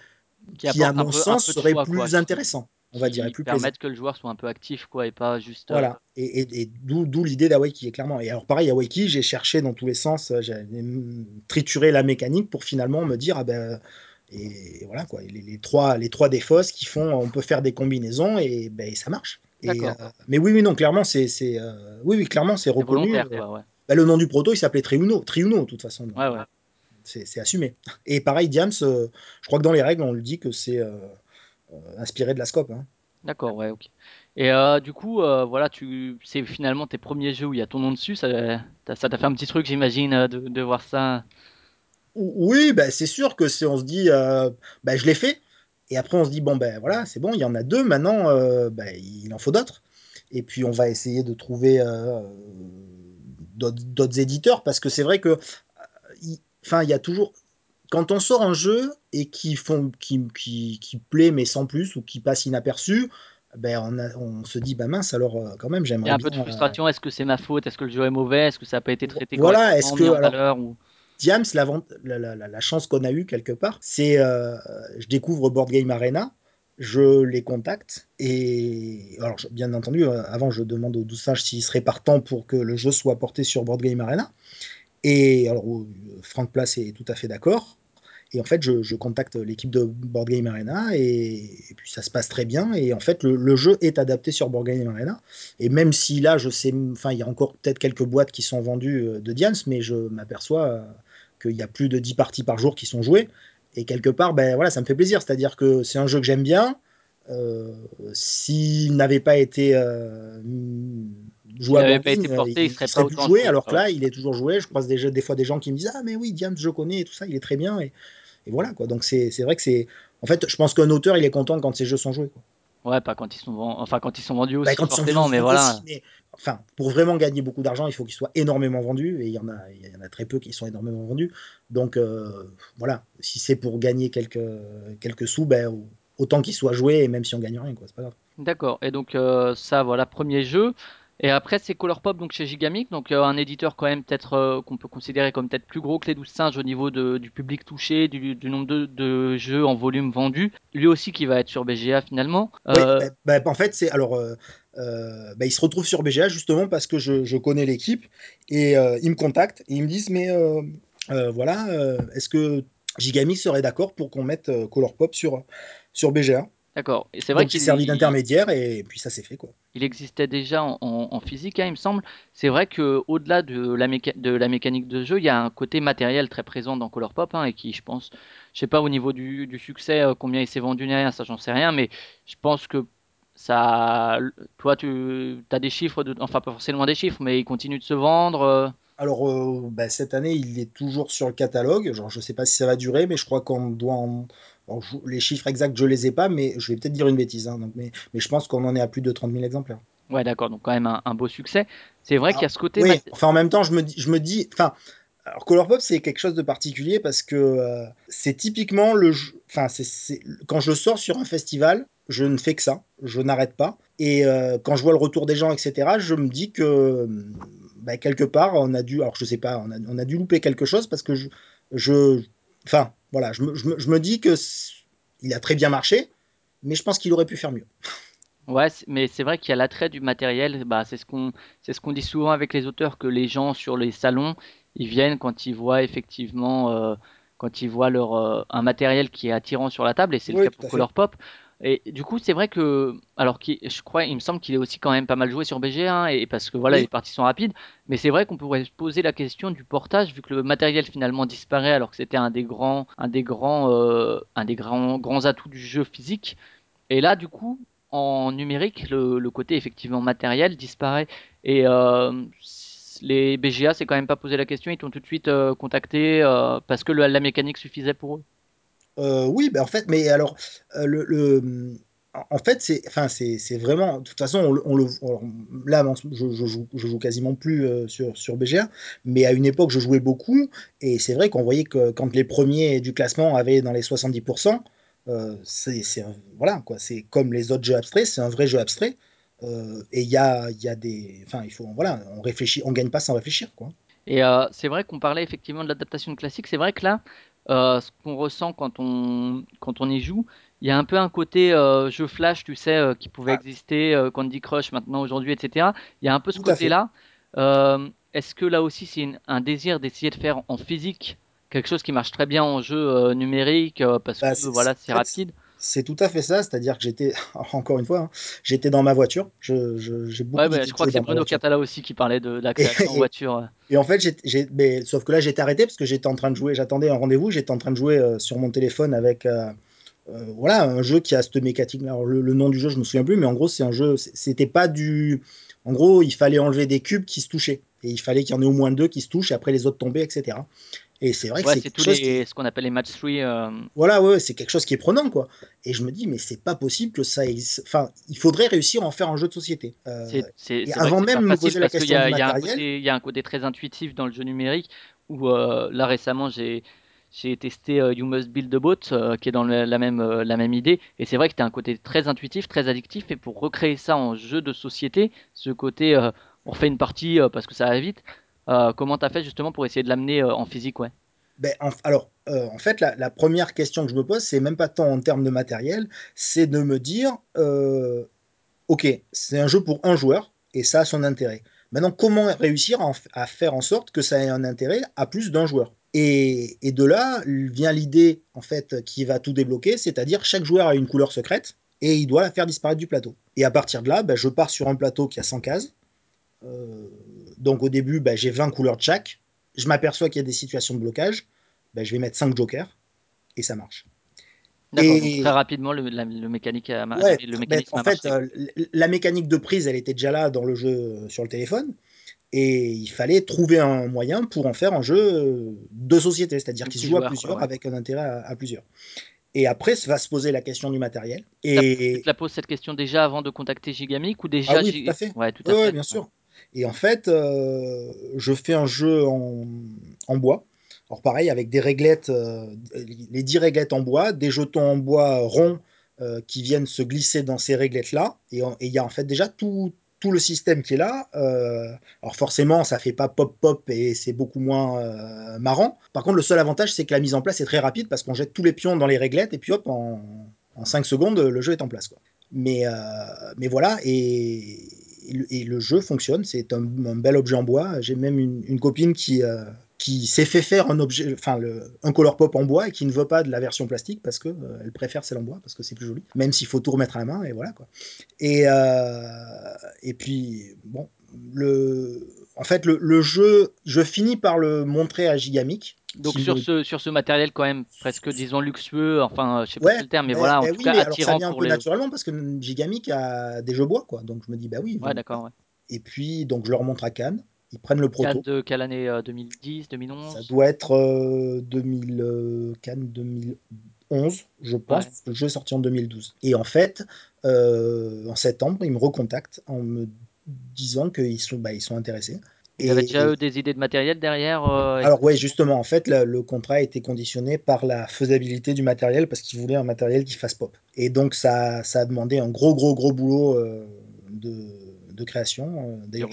Qui qui à mon sens, serait plus intéressant, on va dire, et plus plaisant. permettent que le joueur soit un peu actif quoi et pas juste euh, Voilà. Et, et- et d'où d'où l'idée d'Awaiki, clairement. Et alors, pareil, Awaiki, j'ai cherché dans tous les sens, euh, j'ai trituré la mécanique pour finalement me dire, ah ben, et voilà, quoi, les, les trois, les trois défausses qui font, on peut faire des combinaisons et ben, ça marche. Et, euh, mais oui, oui, non, clairement, c'est, c'est, euh, oui, oui, clairement, c'est reconnu. volontaire Euh, quoi ouais. bah, le nom du proto, il s'appelait Triuno, Triuno, de toute façon. Ouais euh, ouais. C'est, assumé. Et pareil, Diams, euh, je crois que dans les règles, on le dit que c'est euh, euh, inspiré de la scope. hein. D'accord, ouais, ok. Et euh, du coup, voilà, tu, c'est finalement tes premiers jeux où il y a ton nom dessus. Ça, ça t'a fait un petit truc, j'imagine, de, de voir ça? Oui, bah, c'est sûr que si on se dit, bah, je l'ai fait, et après on se dit, bon, ben voilà, c'est bon, il y en a deux, maintenant, bah, il en faut d'autres. Et puis on va essayer de trouver d'autres éditeurs, parce que c'est vrai que, enfin, il y a toujours, quand on sort un jeu et qui font, qui, qui, qui plaît, mais sans plus, ou qui passe inaperçu, ben on, a- on se dit, bah mince, alors euh, quand même, Il y a j'aimerais un peu de euh, frustration. Est-ce que c'est ma faute? Est-ce que le jeu est mauvais? Est-ce que ça n'a pas été traité voilà, est-ce que, alors, ou... Diams, la, vente- la, la- la- chance qu'on a eue quelque part, c'est euh, je découvre Board Game Arena, je les contacte et alors bien entendu, avant je demande aux 12 singes s'ils seraient partants pour que le jeu soit porté sur Board Game Arena. Et alors euh, Franck Place est tout à fait d'accord. Et en fait, je, contacte l'équipe de Board Game Arena et, puis ça se passe très bien. Et en fait, le, jeu est adapté sur Board Game Arena. Et même si là, je sais, enfin, il y a encore peut-être quelques boîtes qui sont vendues euh, de Diams, mais je m'aperçois euh, qu'il y a plus de 10 parties par jour qui sont jouées. Et quelque part, ben voilà, ça me fait plaisir. C'est-à-dire que c'est un jeu que j'aime bien. S'il n'avait pas été S'il jouable n'avait pas été ligne, porté, il il, il serait pas serait plus autant joué. joué. Alors que là, il est toujours joué. Je croise des, des fois des gens qui me disent Ah, mais oui, Diams, je connais et tout ça, il est très bien. Et, et voilà, quoi. Donc, c'est vrai que c'est. En fait, je pense qu'un auteur, il est content quand ses jeux sont joués. Quoi. Ouais, pas quand ils sont vendus, enfin quand ils sont vendus Bah, aussi, quand ils sont forcément, mais aussi, voilà. mais enfin, pour vraiment gagner beaucoup d'argent, il faut qu'ils soient énormément vendus. Et il y en a, il y en a très peu qui sont énormément vendus. Donc, euh, voilà, si c'est pour gagner quelques, quelques sous, ben, autant qu'ils soient joués, et même si on gagne rien, quoi, c'est pas grave. D'accord. Et donc euh, ça, voilà, premier jeu. Et après, c'est Colourpop, donc chez Gigamic, donc euh, un éditeur quand même peut-être euh, qu'on peut considérer comme peut-être plus gros que les 12 singes au niveau de, du public touché, du, du nombre de, de jeux en volume vendus. Lui aussi qui va être sur BGA finalement. Oui, Euh, bah, bah, en fait, c'est alors, euh, bah, ils se retrouvent sur BGA justement parce que je, je connais l'équipe et euh, ils me contactent et ils me disent mais euh, voilà, est-ce que Gigami serait d'accord pour qu'on mette euh, Colourpop sur sur BGA? D'accord. Et c'est vrai qu'il servi il- d'intermédiaire et, puis ça s'est fait quoi. il existait déjà en, en- en physique, hein, il me semble. C'est vrai que au-delà de la, méca- de la mécanique de jeu, il y a un côté matériel très présent dans Colourpop, hein, et qui, je pense, je sais pas au niveau du, du succès, euh, combien il s'est vendu, ni rien, ça j'en sais rien, mais je pense que ça, toi, tu as des chiffres, de, enfin pas forcément des chiffres, mais il continue de se vendre. euh, Alors euh, bah, cette année il est toujours sur le catalogue. Genre je sais pas si ça va durer, mais je crois qu'on doit en... je- les chiffres exacts je les ai pas, mais je vais peut-être dire une bêtise. hein, donc, mais, mais je pense qu'on en est à plus de 30 000 exemplaires. Ouais, d'accord, donc quand même un, un beau succès. C'est vrai qu'il y Ah, a ce côté oui, enfin en même temps, je me dis, je me dis, enfin, Alors Colourpop c'est quelque chose de particulier parce que euh, c'est typiquement le enfin c'est quand je sors sur un festival, je ne fais que ça, je n'arrête pas et euh, quand je vois le retour des gens etc, je me dis que euh, bah, quelque part on a dû alors je sais pas, on a, on a dû louper quelque chose parce que je je enfin voilà, je me, je me, je me dis que il a très bien marché, mais je pense qu'il aurait pu faire mieux. Ouais, mais c'est vrai qu'il y a l'attrait du matériel. Bah, c'est ce qu'on, c'est ce qu'on dit souvent avec les auteurs, que les gens sur les salons, ils viennent quand ils voient effectivement, euh, quand ils voient leur, euh, un matériel qui est attirant sur la table, et c'est le cas pour à fait. Et du coup, c'est vrai que, alors qu'il, je crois, il me semble qu'il est aussi quand même pas mal joué sur BG1, et parce que voilà, les parties sont rapides. Mais c'est vrai qu'on pourrait se poser la question du portage, vu que le matériel finalement disparaît, alors que c'était un des grands, un des grands, euh, un des grands, grands atouts du jeu physique. Et là, du coup, en numérique, le, le côté effectivement matériel disparaît. Et euh, les BGA, c'est quand même pas posé la question, ils t'ont tout de suite euh, contacté euh, parce que le- la mécanique suffisait pour eux. Euh, oui, ben en fait, mais alors, euh, le, en fait, c'est, enfin, c'est, c'est vraiment, de toute façon, on, le, là, je, joue, je joue quasiment plus euh, sur, sur BGA, mais à une époque, je jouais beaucoup, et c'est vrai qu'on voyait que quand les premiers du classement avaient dans les 70%, euh, c'est, c'est voilà, quoi, c'est comme les autres jeux abstraits, c'est un vrai jeu abstrait, et il y a, y a des, enfin, il faut, voilà, on réfléchit, on gagne pas sans réfléchir, quoi. Et c'est vrai qu'on parlait effectivement de l'adaptation classique. C'est vrai que là, euh, ce qu'on ressent quand on, quand on y joue, il y a un peu un côté euh, jeu flash, tu sais, euh, qui pouvait Ah, exister, Candy Crush maintenant, aujourd'hui, etc. Il y a un peu ce côté-là. Est-ce que là aussi, c'est un désir d'essayer de faire en physique quelque chose qui marche très bien en jeu numérique, parce que Bah, c'est, c'est- voilà, c'est rapide? C'est tout à fait ça, c'est-à-dire que j'étais, encore une fois, hein, j'étais dans ma voiture, je, je- j'ai Ouais, bah, je crois que c'est Bruno. Catala aussi qui parlait de, de la création en voiture. et en fait, j'ai, j'ai- mais, sauf que là, j'étais arrêté parce que j'étais en train de jouer, j'attendais un rendez-vous, j'étais en train de jouer euh, sur mon téléphone avec euh, euh, voilà, un jeu qui a cette mécanique. Alors, le, le nom du jeu, je me souviens plus, mais en gros, c'est un jeu, c'était pas du. En gros, il fallait enlever des cubes qui se touchaient. Et il fallait qu'il y en ait au moins deux qui se touchent, et après les autres tombaient, etc. Et c'est vrai que Ouais, c'est c'est quelque tous chose qui les, est, ce qu'on appelle les match 3. euh, voilà, ouais, c'est quelque chose qui est prenant, quoi. Et je me dis, mais c'est pas possible que ça. Enfin, il faudrait réussir à en faire un jeu de société. Euh, que avant même de me poser la y question a, il y a il y a un côté très intuitif dans le jeu numérique où euh, là récemment j'ai j'ai testé euh, You Must Build a Boat euh, qui est dans le- la même, euh, la même idée et c'est vrai que tu as un côté très intuitif, très addictif et pour recréer ça en jeu de société, ce côté on refait une partie parce que ça va vite, euh, comment t'as fait justement pour essayer de l'amener euh, en physique ouais? ben, en- alors, euh, en fait, la, première question que je me pose, c'est même pas tant en termes de matériel, c'est de me dire, ok, c'est un jeu pour un joueur et ça a son intérêt. Maintenant, comment réussir à, faire en sorte que ça ait un intérêt à plus d'un joueur? Et, de là vient l'idée en fait qui va tout débloquer, c'est-à-dire chaque joueur a une couleur secrète et il doit la faire disparaître du plateau. Et à partir de là, ben, je pars sur un plateau qui a 100 cases. Donc au début, ben, j'ai 20 couleurs de chaque. Je m'aperçois qu'il y a des situations de blocage. Ben, je vais mettre 5 jokers et ça marche. D'accord, donc très Et rapidement le, la- le mécanique a ma- ouais, le ben, mécanisme en a fait, euh, la mécanique de prise, elle était déjà là dans le jeu euh, sur le téléphone. Et il fallait trouver un moyen pour en faire un jeu euh, de société, c'est-à-dire qui se joue à quoi plusieurs ouais. avec un intérêt à, à plusieurs. Et après, ça va se poser la question du matériel. Tu t'as- tu Et la poses cette question déjà avant de contacter Gigamic ou ah déjà oui, tout à fait. Ouais, tout Oui, à ouais, fait. bien sûr. Et en fait, euh, je fais un jeu en, en bois. Alors pareil, avec des réglettes, euh, les 10 réglettes en bois, des jetons en bois ronds euh, qui viennent se glisser dans ces réglettes-là. Et il y a en fait déjà tout, tout le système qui est là. Alors forcément, ça fait pas pop-pop et c'est beaucoup moins marrant. Par contre, le seul avantage, c'est que la mise en place est très rapide parce qu'on jette tous les pions dans les réglettes et puis hop, en, en 5 secondes, le jeu est en place. Quoi. Mais, mais voilà, et, et le jeu fonctionne, c'est un, un bel objet en bois. J'ai même une, une copine qui, euh, qui s'est fait faire un objet, enfin le, un color pop en bois et qui ne veut pas de la version plastique parce que euh, elle préfère celle en bois parce que c'est plus joli, même s'il faut tout remettre à la main et voilà quoi. Et, euh, et puis bon, le, en fait le, le jeu, je finis par le montrer à Gigamic Donc sur me ce sur ce matériel quand même presque disons luxueux, enfin euh, je sais pas Ouais, le terme, mais voilà, en ben tout oui, cas mais alors ça attirant vient un peu les. naturellement parce que Gigamic a des jeux bois, quoi. Donc je me dis, bah oui, Ouais, d'accord. Ouais. Et puis, donc je leur montre à Cannes, ils prennent le Cannes proto. de quelle année euh, 2010, Ça 2011? doit être euh, 2000, euh, Cannes 2011, je pense, le jeu est sorti en 2012. Et en fait, euh, en septembre, ils me recontactent en me disant qu'ils sont, bah, ils sont intéressés. Il y avait Et- déjà eu des idées de matériel derrière euh, Alors ouais, justement, en fait, le, le contrat a été conditionné par la faisabilité du matériel parce qu'ils voulaient un matériel qui fasse pop. Et donc ça, ça a demandé un gros, gros, gros boulot euh, de, de création. Euh, D'ailleurs,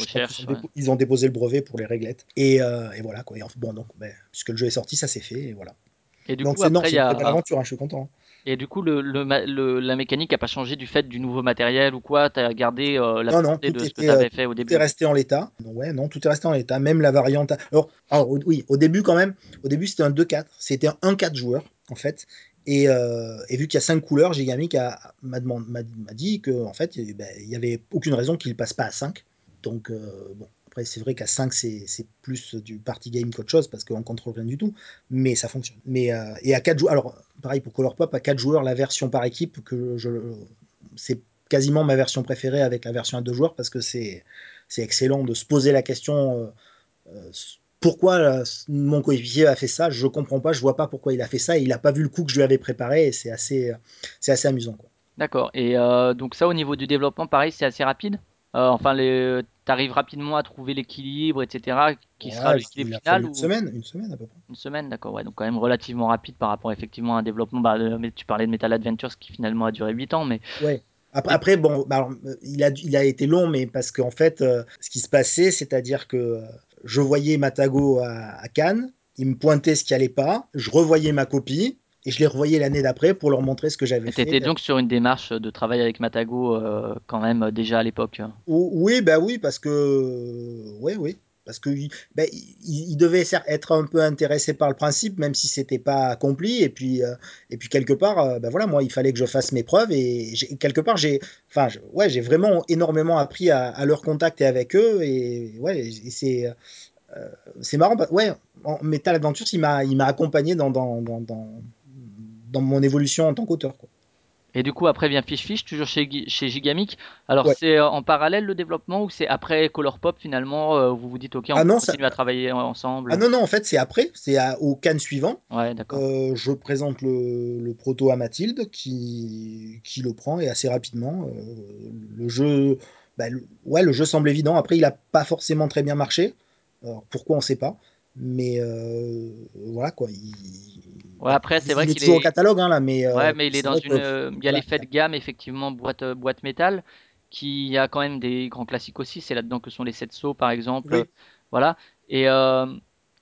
ils ont déposé le brevet pour les réglettes. Et, euh, et voilà quoi. Et enfin, bon, donc, ben, puisque le jeu est sorti, ça s'est fait. Et voilà. Et du donc coup, après, il y une a... aventure. hein, je suis content. Et du coup, le, le, le- la mécanique n'a pas changé du fait du nouveau matériel ou quoi? Tu as gardé euh, la Non, non, tout de ce que tu euh, avais fait au tout est début. resté en l'état. Non, Ouais, non, tout est resté en l'état. Même la variante. Alors, oui, au début quand même. Au début, c'était un 2-4. C'était un 4 joueurs en fait. Et, euh, et vu qu'il y a 5 couleurs, Gigamic m'a dit que en fait, il ben, il y avait aucune raison qu'il passe pas à 5. Donc euh, bon, après c'est vrai qu'à 5 c'est plus du party game qu'autre chose parce qu'on contrôle rien du tout, mais ça fonctionne. Mais euh, et à 4 joueurs, alors pareil pour Color Pop, à 4 joueurs, la version par équipe c'est quasiment ma version préférée avec la version à 2 joueurs parce que c'est excellent de se poser la question euh, euh, pourquoi mon coéquipier a fait ça, je comprends pas, je vois pas pourquoi il a fait ça, et il a pas vu le coup que je lui avais préparé, et c'est assez, assez amusant. D'accord. Et donc ça, au niveau du développement, pareil, c'est assez rapide? Euh, enfin, les... tu arrives rapidement à trouver l'équilibre, etc., qui sera l'équilibre final une ou semaine, une semaine à peu près. une semaine, d'accord. Ouais, donc quand même relativement rapide par rapport effectivement à un développement. Bah, mais tu parlais de Metal Adventures qui finalement a duré 8 ans, mais Ouais. Après, après bon, bah, alors, euh, il, a, il a été long, mais parce qu'en fait, euh, ce qui se passait, c'est-à-dire que euh, je voyais Matago à, à Cannes, il me pointait ce qui allait pas, je revoyais ma copie, et je les revoyais l'année d'après pour leur montrer ce que j'avais tu étais fait. donc sur une démarche de travail avec Matago euh, quand même euh, déjà à l'époque. Ou- Oui, bah oui, parce que oui, oui, parce que bah, il- il devait être un peu intéressé par le principe, même si c'était pas accompli. Et puis, euh, et puis quelque part, euh, bah voilà, moi, il fallait que je fasse mes preuves. Et quelque part, j'ai, enfin, ouais, j'ai vraiment énormément appris à, à leur contact et avec eux. Et ouais, c'est, euh, c'est marrant. bah, ouais, en Metal Adventures, il m'a, il m'a accompagné dans, dans, dans, dans, dans mon évolution en tant qu'auteur. Et du coup, après vient Fish Fish, toujours chez, chez Gigamic. Alors, Ouais. c'est euh, en parallèle le développement ou c'est après Color Pop finalement euh, vous vous dites ok, on Ah ça, continuer à travailler ensemble? Ah non, non, en fait, c'est après, c'est au Cannes suivant. Ouais, d'accord. Euh, je présente le, le proto à Mathilde qui, qui le prend et assez rapidement. euh, le jeu, bah, le, ouais, le jeu semble évident. Après, il n'a pas forcément très bien marché. Alors, pourquoi on ne sait pas. Mais voilà quoi. Il, Ouais, après, c'est vrai il est qu'il toujours au catalogue hein, là, mais Ouais, euh, mais il est dans une. que euh, Il y a voilà. l'effet de gamme, effectivement, boîte, euh, boîte métal, qui a quand même des grands classiques aussi. C'est là-dedans que sont les Setso, par exemple. Oui. Voilà. Et euh,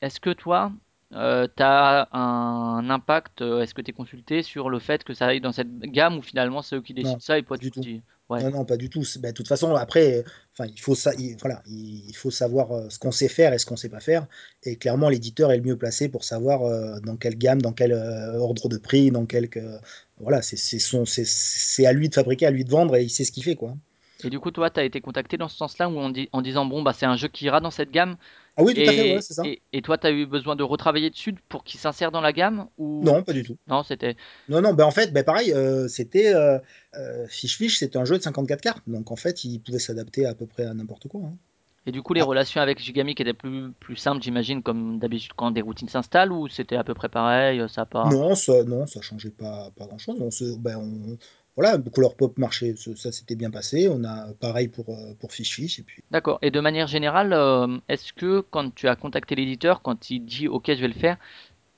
est-ce que toi, euh, tu as un impact, est-ce que tu es consulté sur le fait que ça aille dans cette gamme ou finalement c'est eux qui décident Non, ça et toi pas tu du tout. dis. Non, non, pas du tout. Bah, de toute façon, après, il faut ça, il, voilà, il, faut savoir euh, ce qu'on sait faire et ce qu'on sait pas faire. Et clairement, l'éditeur est le mieux placé pour savoir euh, dans quelle gamme, dans quel euh, ordre de prix, dans quel, que- voilà, c'est à lui de fabriquer, à lui de vendre et il sait ce qu'il fait, quoi. Et du coup, toi, tu as été contacté dans ce sens-là où on dit, en disant, bon, bah, c'est un jeu qui ira dans cette gamme? Ah oui, tout à fait, ouais, c'est ça. et, et toi, tu as eu besoin de retravailler dessus pour qu'il s'insère dans la gamme ou? Non, pas du tout. non, c'était. Non, non, ben en fait, ben pareil, euh, c'était euh, euh, Fish Fish, c'était un jeu de 54 cartes, donc en fait, il pouvait s'adapter à peu près à n'importe quoi. hein. Et du coup, les Ah, relations avec Gigamic étaient plus, plus simples, j'imagine, comme d'habitude quand des routines s'installent ou c'était à peu près pareil, ça a pas. Non, ça, non, ça changeait pas, pas grand-chose. On se, ben, on, voilà, Color Pop marchait, ça, s'était bien passé. On a pareil pour, euh, pour Fish Fish. Et puis... D'accord. Et de manière générale, euh, est-ce que quand tu as contacté l'éditeur, quand il dit OK, je vais le faire,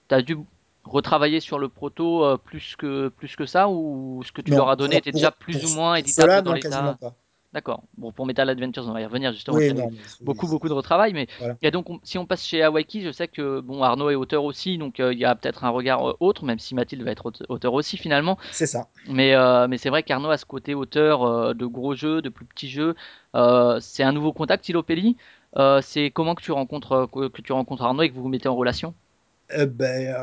tu as dû retravailler sur le proto euh, plus que, plus que ça ou ce que tu leur as donné était déjà plus pour, ou moins éditable dans l'état pas. D'accord. Bon, pour Metal Adventures, on va y revenir justement. Oui, non, beaucoup, beaucoup de retravail. Mais voilà. et donc, on- si on passe chez Awaiki, je sais que bon, Arnaud est auteur aussi, donc euh, il y a peut-être un regard euh, autre, même si Mathilde va être aute- auteur aussi finalement. C'est ça. Mais, euh, mais c'est vrai qu'Arnaud a ce côté auteur euh, de gros jeux, de plus petits jeux. C'est un nouveau contact, Ilopelli. C'est comment que tu rencontres que tu rencontres Arnaud et que vous vous mettez en relation? Euh, ben,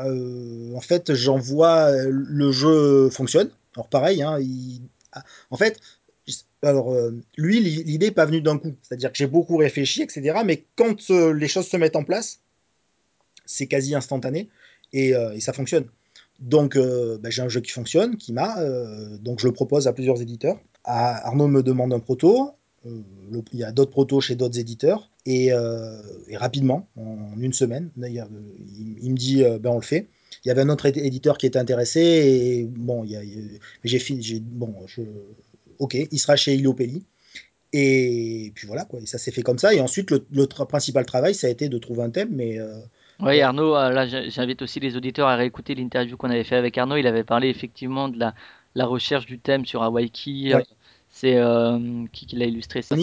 en fait, j'en vois euh, le jeu fonctionne. Alors pareil, hein, il- ah, en fait, alors euh, lui, l'i- l'idée n'est pas venue d'un coup. C'est-à-dire que j'ai beaucoup réfléchi, etc. Mais quand euh, les choses se mettent en place, c'est quasi instantané et, euh, ça fonctionne. Donc, ben, j'ai un jeu qui fonctionne, qui m'a, donc je le propose à plusieurs éditeurs. Arnaud me demande un proto. il y a d'autres protos chez d'autres éditeurs et, rapidement, en une semaine, il, il me dit ben on le fait. Il y avait un autre édi- éditeur qui était intéressé et bon, il y j'ai fini, bon, je, ok, il sera chez Ilopelli Et puis voilà, quoi. Et ça s'est fait comme ça. Et ensuite, le, le tra- principal travail, ça a été de trouver un thème. Mais euh, Oui. Arnaud, euh, là j'invite aussi les auditeurs à réécouter l'interview qu'on avait fait avec Arnaud. Il avait parlé effectivement de la, la recherche du thème sur Hawaii. Ouais. C'est euh, qui qui l'a illustré ça?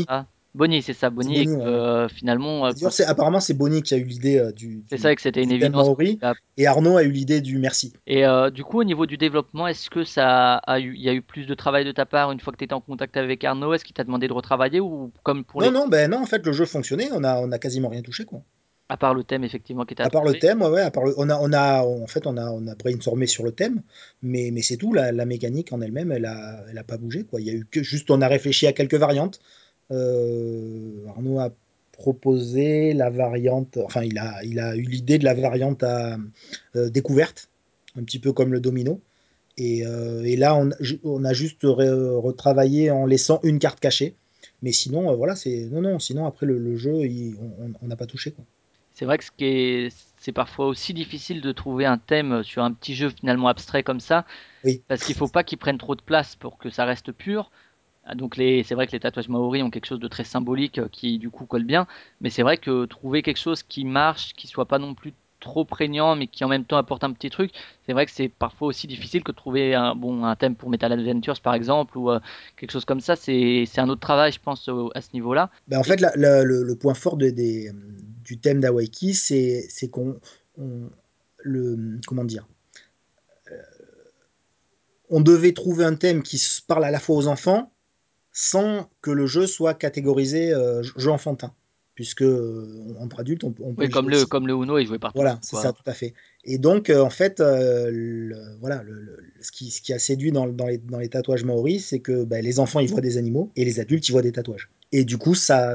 Bonnie, c'est ça, Bonnie. et Bonnie, que, ouais. euh, finalement, euh, c'est- apparemment, c'est Bonnie qui a eu l'idée euh, du, c'est ça que c'était une évidence. maori. Et Arnaud a eu l'idée du merci. Et du coup, au niveau du développement, est-ce que ça a eu, il y a eu plus de travail de ta part une fois que tu étais en contact avec Arnaud? Est-ce qu'il t'a demandé de retravailler ou comme pour Non, les, non, ben non, en fait, le jeu fonctionnait. On a, on a quasiment rien touché, quoi. à part le thème effectivement qui t'a À part le thème, ouais, ouais, à part le- on a, on a, en fait, on a, on a brainstormé sur le thème, mais, mais c'est tout. La, la mécanique en elle-même, elle a, elle a pas bougé, quoi. Il y a eu que juste, on a réfléchi à quelques variantes. Euh, Arnaud a proposé la variante, enfin, il a, il a eu l'idée de la variante à euh, découverte, un petit peu comme le domino. Et, euh, et là, on, a juste re- retravaillé en laissant une carte cachée. Mais sinon, voilà, c'est non, non. Sinon, après le, le jeu, il- on n'a pas touché, quoi. C'est vrai que ce qui est, c'est parfois aussi difficile de trouver un thème sur un petit jeu finalement abstrait comme ça, Oui. parce qu'il faut pas qu'il prenne trop de place pour que ça reste pur. Ah, Donc c'est vrai que les tatouages maoris ont quelque chose de très symbolique euh, qui du coup colle bien, mais c'est vrai que trouver quelque chose qui marche, qui soit pas non plus trop prégnant, mais qui en même temps apporte un petit truc, c'est vrai que c'est parfois aussi difficile que trouver un bon un thème pour Metal Adventures par exemple ou euh, quelque chose comme ça. C'est un autre travail, je pense, à ce niveau-là. Ben, en fait, la- le, point fort de- des, du thème d'Hawaii, c'est qu'on on- le comment dire, on devait trouver un thème qui parle à la fois aux enfants, sans que le jeu soit catégorisé euh, jeu enfantin, puisque euh, entre adultes, on, peut- on peut Oui, comme le aussi. comme le Uno est joué par tous, Voilà, c'est ça, tout à fait. Et donc, euh, en fait, euh, le- voilà, le- le- ce, qui, ce qui a séduit dans, dans les, dans les tatouages maoris, c'est que ben, les enfants, ils voient des animaux et les adultes, ils voient des tatouages. Et du coup, ça,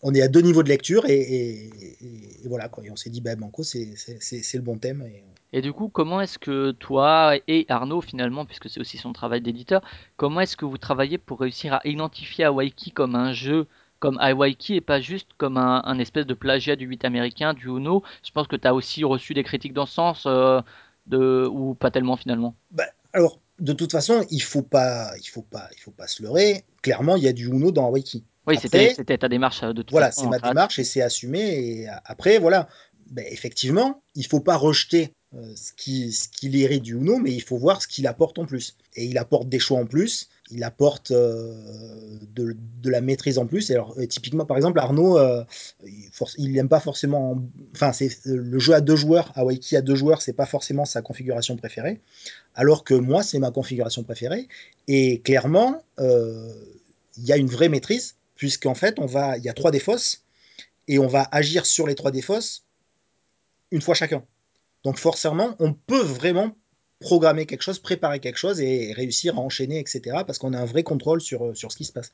on est à deux niveaux de lecture et, et- et- et voilà, quoi. Et on s'est dit, ben, Banco, c'est c'est- c'est- c'est le bon thème. Et... Et du coup, comment est-ce que toi et Arnaud, finalement, puisque c'est aussi son travail d'éditeur, comment est-ce que vous travaillez pour réussir à identifier Hawaii comme un jeu, comme Hawaii et pas juste comme un, un espèce de plagiat du 8 américain, du Uno? Je pense que tu as aussi reçu des critiques dans ce sens, euh, de, ou pas tellement finalement? Ben, alors, de toute façon, il faut pas, il faut pas, il faut pas se leurrer. Clairement, il y a du Uno dans Hawaii. Oui, c'était ta démarche euh, de toute Voilà, c'est ma démarche et c'est assumé. Et après, voilà, ben, effectivement, il faut pas rejeter ce qui, ce hérite du Uno, mais il faut voir ce qu'il apporte en plus. Et il apporte des choix en plus, il apporte euh, de, de la maîtrise en plus. Et alors, euh, typiquement, par exemple, Arnaud, euh, il, n'aime pas forcément. Enfin, c'est euh, le jeu à deux joueurs, Hawaii à deux joueurs, c'est pas forcément sa configuration préférée. Alors que moi, c'est ma configuration préférée. Et clairement, euh, il y a une vraie maîtrise, puisqu'en fait, on va, il y a trois défausses, et on va agir sur les trois défausses une fois chacun. Donc forcément, on peut vraiment programmer quelque chose, préparer quelque chose et réussir à enchaîner, etc. Parce qu'on a un vrai contrôle sur, sur ce qui se passe.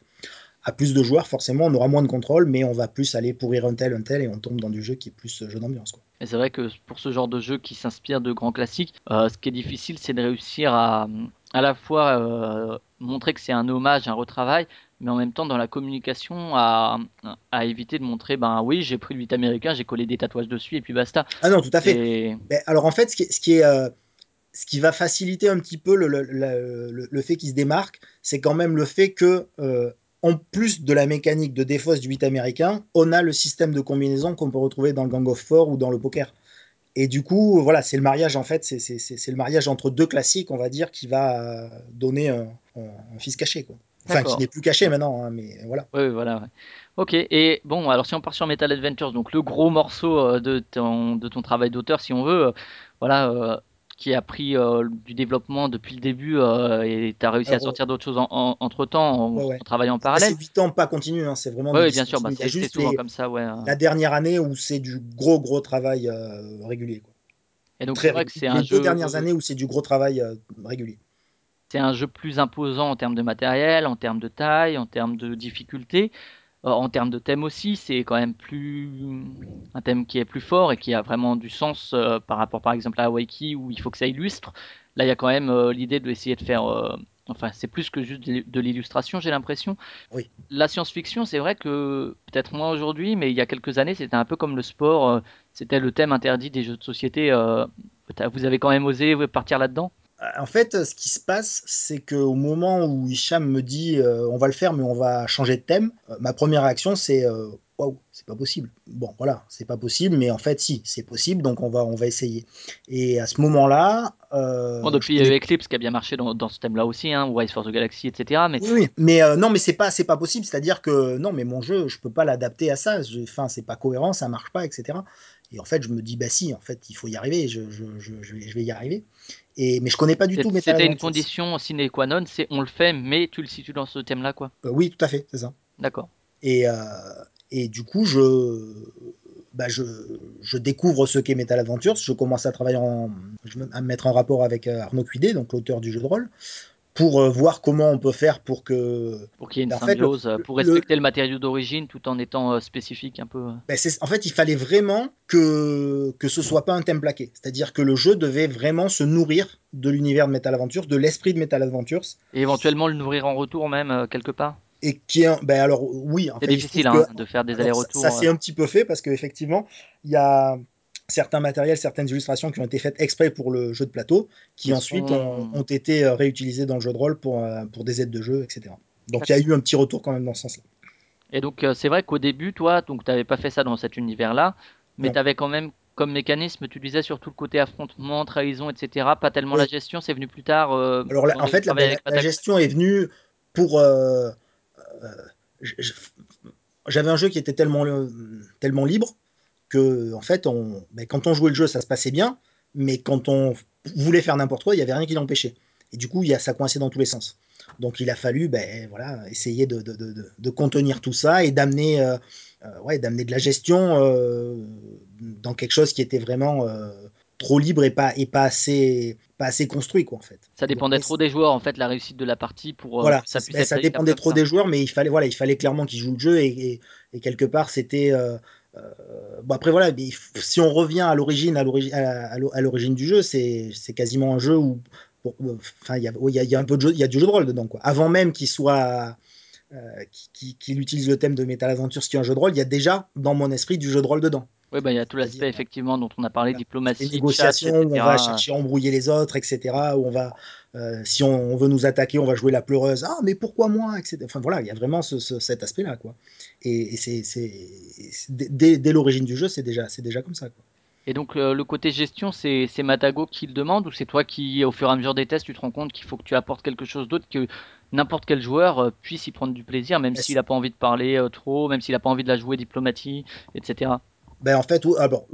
À plus de joueurs, forcément, on aura moins de contrôle, mais on va plus aller pourrir un tel, un tel, et on tombe dans du jeu qui est plus jeu d'ambiance. Et c'est vrai que pour ce genre de jeu qui s'inspire de grands classiques, euh, ce qui est difficile, c'est de réussir à à la fois euh, montrer que c'est un hommage, un retravail, mais en même temps dans la communication à, à éviter de montrer, ben oui, j'ai pris le 8 américain, j'ai collé des tatouages dessus et puis basta. Ah non, tout à fait. Et Ben, alors en fait, ce qui, est- ce qui est, euh, ce qui va faciliter un petit peu le, le- le- le- le fait qu'il se démarque, c'est quand même le fait que, euh, en plus de la mécanique de défausse du 8 américain, on a le système de combinaison qu'on peut retrouver dans le Gang of Four ou dans le poker. Et du coup, voilà, c'est le mariage en fait, c'est le mariage entre deux classiques, on va dire, qui va euh, donner un, un- un fils caché, quoi. Enfin, qui n'est plus caché maintenant, hein, mais voilà. Oui, voilà. ouais. Ok, et bon, alors si on part sur Metal Adventures, donc le gros morceau euh, de ton, de ton travail d'auteur, si on veut, euh, voilà, euh, qui a pris euh, du développement depuis le début euh, et tu as réussi à sortir d'autres choses en, en- entre-temps en, Ouais, ouais. en travaillant en parallèle. c'est 8 ans pas continu, hein, c'est vraiment Oui, bien sûr, bah, c'est juste souvent les- comme ça, ouais. euh. la dernière année où c'est du gros gros travail régulier. Quoi. Et donc Très c'est vrai que c'est Les un deux jeu, dernières années où c'est du gros travail régulier. C'est un jeu plus imposant en termes de matériel, en termes de taille, en termes de difficulté, euh, en termes de thème aussi. C'est quand même plus un thème qui est plus fort et qui a vraiment du sens euh, par rapport, par exemple, à Hawaii où il faut que ça illustre. Là, il y a quand même euh, l'idée d'essayer de faire. euh, Enfin, c'est plus que juste de l'illustration, j'ai l'impression. Oui. La science-fiction, c'est vrai que peut-être moins aujourd'hui, mais il y a quelques années, c'était un peu comme le sport. C'était le thème interdit des jeux de société. Vous avez quand même osé partir là-dedans? En fait, ce qui se passe, c'est qu'au moment où Hicham me dit euh, on va le faire, mais on va changer de thème, euh, ma première réaction c'est euh, waouh, c'est pas possible. Bon, voilà, c'est pas possible, mais en fait, si, c'est possible, donc on va, on va essayer. Et à ce moment-là. euh, Bon, depuis, il y a eu Eclipse qui a bien marché dans, dans ce thème-là aussi, hein, ou Rise for the Galaxy, etc. Mais Oui, oui, mais non, mais c'est pas, pas possible. C'est-à-dire que non, mais mon jeu, je peux pas l'adapter à ça. Enfin, c'est pas cohérent, ça marche pas, etc. Et en fait, je me dis bah si, en fait, il faut y arriver. Je, je, je, je vais, y arriver. Et mais je connais pas du tout Metal c'était une condition sine qua non, c'est on le fait, mais tu le situes dans ce thème-là, quoi. Euh, oui, tout à fait, c'est ça. D'accord. Et, euh, et du coup, je, bah, je, je découvre ce qu'est Metal Adventures. Je commence à travailler en, à me mettre en rapport avec euh, Arnaud Cuidé, donc l'auteur du jeu de rôle, pour euh, voir comment on peut faire pour que. Pour qu'il y ait une en fait, le- symbiose, euh, pour respecter le, matériau d'origine tout en étant euh, spécifique un peu. Ben, c'est- en fait, il fallait vraiment que que ce soit pas un thème plaqué. C'est-à-dire que le jeu devait vraiment se nourrir de l'univers de Metal Adventures, de l'esprit de Metal Adventures, Et éventuellement le nourrir en retour même, quelque part. et qui est, ben alors oui, en C'est fait, difficile hein, que- de faire des allers-retours. Ça, ça s'est euh. un petit peu fait parce qu'effectivement, il y a certains matériels, certaines illustrations qui ont été faites exprès pour le jeu de plateau, qui ensuite ont, ont été euh, réutilisés dans le jeu de rôle pour, euh, pour des aides de jeu, etc. Donc il y a eu un petit retour quand même dans ce sens-là. Et donc euh, c'est vrai qu'au début, toi, donc t'avais pas fait ça dans cet univers-là, mais tu avais quand même comme mécanisme, tu disais surtout le côté affrontement, trahison, etc. Pas tellement Oui. la gestion, c'est venu plus tard. euh, Alors en fait, la, gestion est venue pour... euh, euh, J'avais un jeu qui était tellement, tellement libre que, en fait, on, ben, quand on jouait le jeu, ça se passait bien, mais quand on voulait faire n'importe quoi, il n'y avait rien qui l'empêchait. Et du coup, il y a, ça coinçait dans tous les sens. Donc, il a fallu ben, voilà, essayer de, de- de- de- de contenir tout ça et d'amener euh, euh, ouais, d'amener de la gestion euh, dans quelque chose qui était vraiment euh, trop libre et pas, et pas, assez, pas assez construit, quoi, en fait. Ça dépendait Donc, trop des joueurs, en fait, la réussite de la partie pour voilà, ça dépendait trop ça. des joueurs, mais il fallait, voilà, il fallait clairement qu'ils jouent le jeu et, et- et quelque part c'était. Euh, bon après voilà, si on revient à l'origine, à l'origine, à, du jeu, c'est c'est quasiment un jeu où, euh, enfin il y a, y a- y a un peu de jeu, il y a du jeu de rôle dedans quoi. Avant même qu'il soit euh, qu'il utilise le thème de Metal Adventures qui est un jeu de rôle, il y a déjà dans mon esprit du jeu de rôle dedans. Oui, bah, il y a tout l'aspect, effectivement, dont on a parlé, diplomatie, chat, négociations etc. où on va chercher à embrouiller les autres, etc. Où on va, euh, si on, on veut nous attaquer, on va jouer la pleureuse. Ah, mais pourquoi moi, etc. Enfin voilà, il y a vraiment ce- ce- cet aspect-là, quoi. Et, et c'est, dès, dès l'origine du jeu, c'est déjà, c'est déjà comme ça. Quoi. Et donc, euh, le côté gestion, c'est Matago qui le demande ou c'est toi qui, au fur et à mesure des tests, tu te rends compte qu'il faut que tu apportes quelque chose d'autre, que n'importe quel joueur euh, puisse y prendre du plaisir, même s'il n'a pas envie de parler euh, trop, même s'il n'a pas envie de la jouer diplomatie, etc. Ben en fait, ou- ah bon,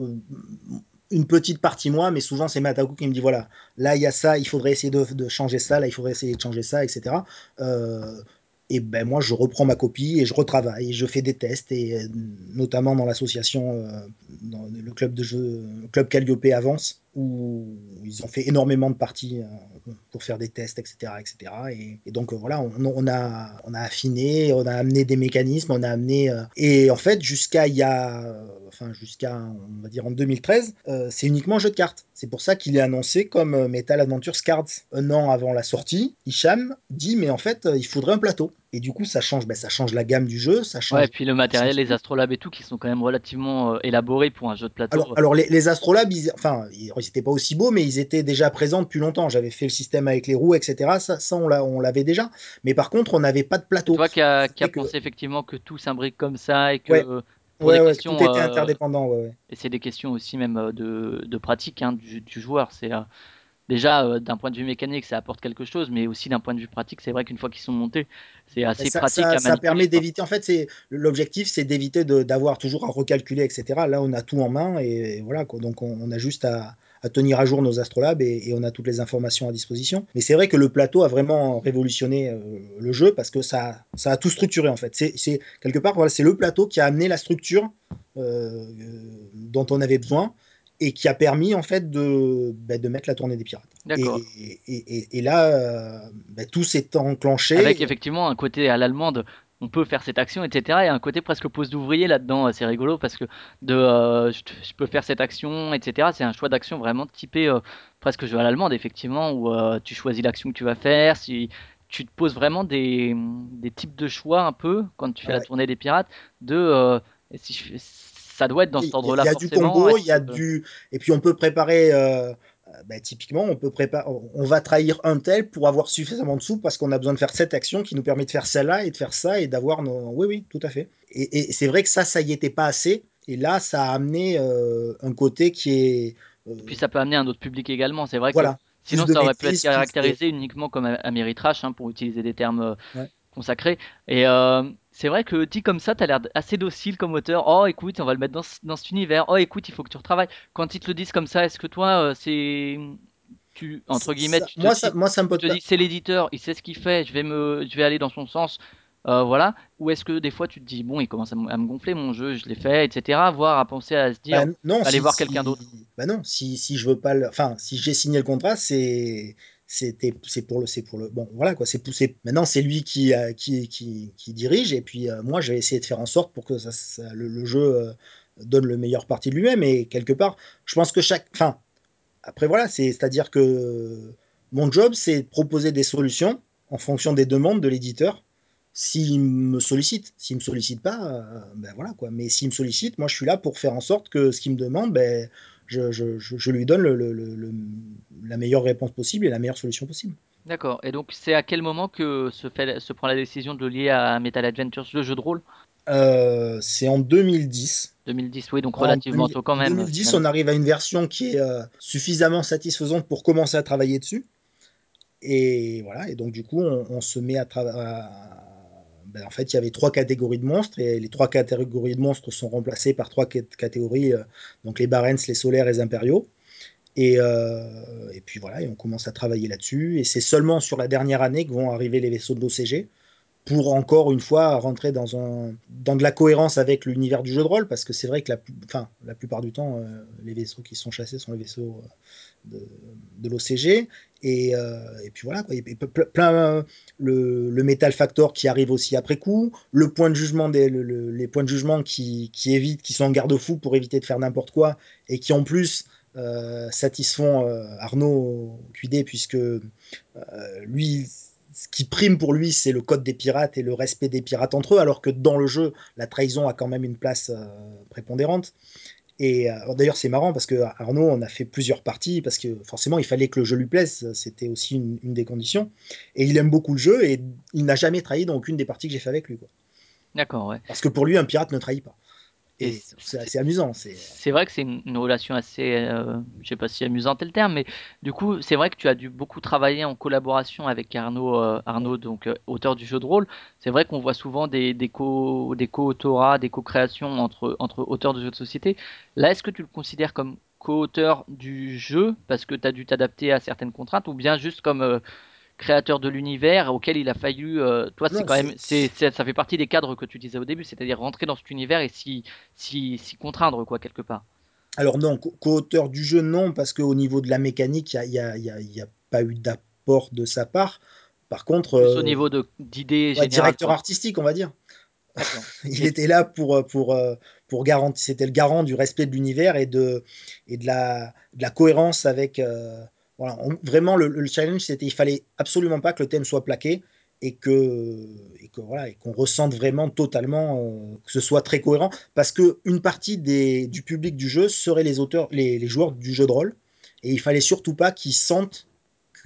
une petite partie moi, mais souvent c'est Mataku qui me dit voilà, là il y a ça, il faudrait essayer de, de changer ça, là il faudrait essayer de changer ça, etc. Euh, et ben moi je reprends ma copie et je retravaille, je fais des tests et euh, notamment dans l'association, euh, dans le club de jeu, club Calliope Avance où ils ont fait énormément de parties euh, pour faire des tests, etc., etc. Et, donc euh, voilà, on, a on a affiné, on a amené des mécanismes, on a amené euh, et en fait jusqu'à il y a, enfin jusqu'à on va dire en 2013, euh, c'est uniquement un jeu de cartes. C'est pour ça qu'il est annoncé comme Metal Adventures Cards un an avant la sortie. Hicham dit mais en fait il faudrait un plateau. Et du coup ça change, ben, ça change la gamme du jeu, ça change. Ouais, et puis le matériel, les astrolabes et tout, qui sont quand même relativement euh, élaborés pour un jeu de plateau. Alors, alors les, les astrolabes, ils, enfin, ils n'étaient pas aussi beaux, mais ils étaient déjà présents depuis longtemps. J'avais fait le système avec les roues, etc. Ça, ça on l'a- on l'avait déjà. Mais par contre, on n'avait pas de plateau. toi qui a, ça qui a fait que- pensé effectivement que tout s'imbrique comme ça et que Ouais. euh, pour Ouais, des ouais, questions, tout était euh, interdépendant. Et c'est des questions aussi même euh, de, de pratique hein, du, du joueur. C'est euh, déjà euh, d'un point de vue mécanique, ça apporte quelque chose, mais aussi d'un point de vue pratique, c'est vrai qu'une fois qu'ils sont montés, c'est assez ça, pratique ça- à ça permet d'éviter. En fait, c'est l'objectif, c'est d'éviter d'avoir toujours à recalculer, etc. Là, on a tout en main et, voilà. Quoi. Donc, on, on a juste à, à tenir à jour nos astrolabes et, et on a toutes les informations à disposition. Mais c'est vrai que le plateau a vraiment révolutionné euh, le jeu parce que ça, ça a tout structuré en fait. C'est quelque part, voilà, c'est le plateau qui a amené la structure euh, dont on avait besoin et qui a permis en fait de, bah, de mettre la tournée des pirates. Et, D'accord. et, et- et là, euh, bah, tout s'est enclenché. Avec effectivement un côté à l'allemande, on peut faire cette action, etc. Et un côté presque pose d'ouvrier là-dedans, c'est rigolo parce que de euh, je, peux faire cette action, etc. C'est un choix d'action vraiment typé euh, presque jeu à l'allemande, effectivement, où euh, tu choisis l'action que tu vas faire, si tu te poses vraiment des, des types de choix un peu quand tu fais la tournée des pirates, de euh, si je fais- ça doit être dans cet ordre-là il y a du combo, il y a que- du et puis on peut préparer euh, euh, bah, typiquement, on peut préparer, on va trahir un tel pour avoir suffisamment de sous parce qu'on a besoin de faire cette action qui nous permet de faire celle-là et de faire ça et d'avoir nos. Oui, oui, tout à fait. Et, et c'est vrai que ça, ça y était pas assez. Et là, ça a amené euh, un côté qui est. euh, Puis ça peut amener un autre public également. C'est vrai que voilà. sinon Plus de ça aurait pu être caractérisé uniquement comme Ameritrash, hein, pour utiliser des termes euh, Ouais. consacrés. Et euh, c'est vrai que dit comme ça, t'as l'air assez docile comme auteur. Oh, écoute, on va le mettre dans, ce- dans cet univers. Oh, écoute, il faut que tu retravailles. Quand ils te le disent comme ça, est-ce que toi, euh, c'est. Tu, entre guillemets, ça- tu te moi, dis- ça, moi, ça me tu pose te pas. dis c'est l'éditeur, il sait ce qu'il fait, je vais me, je vais aller dans son sens, euh, voilà. Ou est-ce que des fois tu te dis bon, il commence à, me à me gonfler mon jeu, je l'ai fait, etc. Voire à penser à se dire Bah, non, si- voir si- quelqu'un d'autre. Bah non, si, si je veux pas le, enfin, si j'ai signé le contrat, c'est c'était c'est pour le c'est pour le bon voilà quoi, c'est poussé. Maintenant, c'est lui qui, qui qui qui dirige et puis euh, moi, je vais essayer de faire en sorte pour que ça, le, jeu euh, donne le meilleur parti de lui-même et quelque part, je pense que chaque enfin après voilà, c'est c'est-à-dire que mon job, c'est de proposer des solutions en fonction des demandes de l'éditeur. S'il me sollicite, s'il me sollicite pas, euh, ben voilà quoi. Mais s'il me sollicite, moi je suis là pour faire en sorte que ce qu'il me demande, ben, je, je- je- je lui donne le- le- le- le- la meilleure réponse possible et la meilleure solution possible. D'accord. Et donc c'est à quel moment que se fait, se prend la décision de lier à Metal Adventures le jeu de rôle? Euh, c'est en 2010. 2010, oui, donc En relativement 2000 tôt quand même. 2010, finalement. on arrive à une version qui est euh, suffisamment satisfaisante pour commencer à travailler dessus. Et voilà, et donc du coup, on, on se met à travailler. Ben, en fait, il y avait trois catégories de monstres, et les trois catégories de monstres sont remplacées par trois cat- catégories, euh, donc les Barents, les Solaires et les Impériaux. Et, euh, et puis voilà, et on commence à travailler là-dessus. Et c'est seulement sur la dernière année que vont arriver les vaisseaux de l'OCG pour encore une fois rentrer dans, de la cohérence avec l'univers du jeu de rôle, parce que c'est vrai que la, enfin, la plupart du temps, euh, les vaisseaux qui sont chassés sont les vaisseaux de, l'OCG. Et, euh, et, puis voilà, plein le, Metal Factor qui arrive aussi après coup, le point de jugement les points de jugement qui, qui évitent, qui sont en garde-fou pour éviter de faire n'importe quoi, et qui en plus euh, satisfont euh, Arnaud QD, puisque lui ce qui prime pour lui, c'est le code des pirates et le respect des pirates entre eux, alors que dans le jeu, la trahison a quand même une place prépondérante. Et euh, d'ailleurs, c'est marrant parce que Arnaud, on a fait plusieurs parties parce que forcément, il fallait que le jeu lui plaise. C'était aussi une, une, des conditions. Et il aime beaucoup le jeu et il n'a jamais trahi dans aucune des parties que j'ai fait avec lui. D'accord, ouais. Parce que pour lui, un pirate ne trahit pas. Et c'est assez amusant. C'est vrai que c'est une, une, relation assez, euh, je sais pas si amusante est le terme, mais du coup, c'est vrai que tu as dû beaucoup travailler en collaboration avec Arnaud, euh, Arnaud donc euh, auteur du jeu de rôle. C'est vrai qu'on voit souvent des, des co, des co-autorats, des co-créations entre, entre auteurs de jeux de société. Là, est-ce que tu le considères comme co-auteur du jeu parce que tu as dû t'adapter à certaines contraintes ou bien juste comme euh, créateur de l'univers auquel il a fallu. Euh, toi, c'est quand même, c'est, ça fait partie des cadres que tu disais au début, c'est-à-dire rentrer dans cet univers et s'y, s'y, s'y contraindre, quoi, quelque part. Alors non, co-auteur du jeu, non, parce qu'au niveau de la mécanique, il n'y a, y a, y a, pas eu d'apport de sa part. Par contre, Plus au niveau de, d'idées ouais, directeur artistique, on va dire. il était là pour, pour, pour garantir, c'était le garant du respect de l'univers et de, et de, la, de la cohérence avec. Euh, voilà, vraiment, le, le challenge, c'était il fallait absolument pas que le thème soit plaqué et que, et voilà, et qu'on ressente vraiment totalement euh, que ce soit très cohérent, parce que une partie des, du public du jeu seraient les auteurs, les joueurs du jeu de rôle, et il fallait surtout pas qu'ils sentent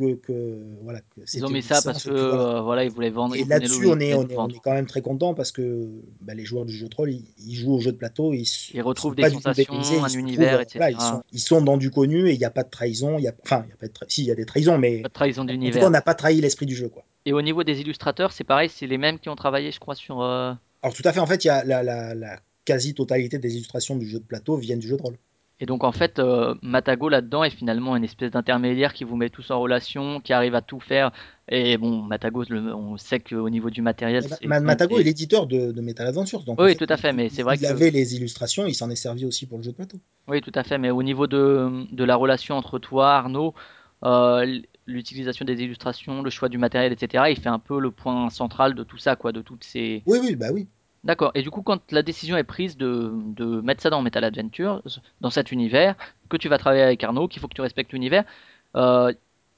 que, que, voilà que ils ont mis ça parce que voilà. Euh, voilà. ils voulaient vendre et là-dessus on est on, est on est quand même très content parce que bah, les joueurs du jeu de rôle ils, ils, jouent au jeu de plateau ils, ils retrouvent des sensations un ils univers etc ils, sont, ils sont dans du connu et il n'y a pas de trahison il y a enfin il y a pas de si il y a des trahisons mais pas de trahison d'univers on n'a pas trahi l'esprit du jeu quoi et au niveau des illustrateurs c'est pareil c'est les mêmes qui ont travaillé je crois sur euh... alors tout à fait en fait il y a la, la, la quasi totalité des illustrations du jeu de plateau viennent du jeu de rôle et donc en fait, euh, Matago là-dedans est finalement une espèce d'intermédiaire qui vous met tous en relation, qui arrive à tout faire. Et bon, Matago, le, on sait qu'au niveau du matériel, c'est Matago est l'éditeur de, de, Metal Adventures. Donc oui, tout à fait. Mais c'est vrai il que avait les illustrations, il s'en est servi aussi pour le jeu de plateau. Oui, tout à fait. Mais au niveau de, de la relation entre toi, Arnaud, euh, l'utilisation des illustrations, le choix du matériel, etc., il fait un peu le point central de tout ça, quoi, de toutes ces. Oui, oui, bah oui. D'accord. Et du coup, quand la décision est prise de, de, mettre ça dans Metal Adventures, dans cet univers, que tu vas travailler avec Arnaud, qu'il faut que tu respectes l'univers, il euh,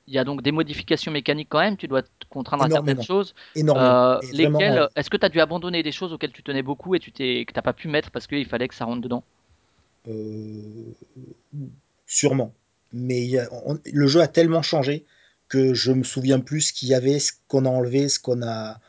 y a donc des modifications mécaniques quand même. Tu dois te contraindre Énormément. à certaines choses. Énormément. Euh, lesquelles. Est-ce que tu as dû abandonner des choses auxquelles tu tenais beaucoup et tu t'es, que tu n'as pas pu mettre parce qu'il fallait que ça rentre dedans? Euh... Sûrement. mais il on- le jeu a tellement changé que je me souviens plus ce qu'il y avait, ce qu'on a enlevé, ce qu'on a.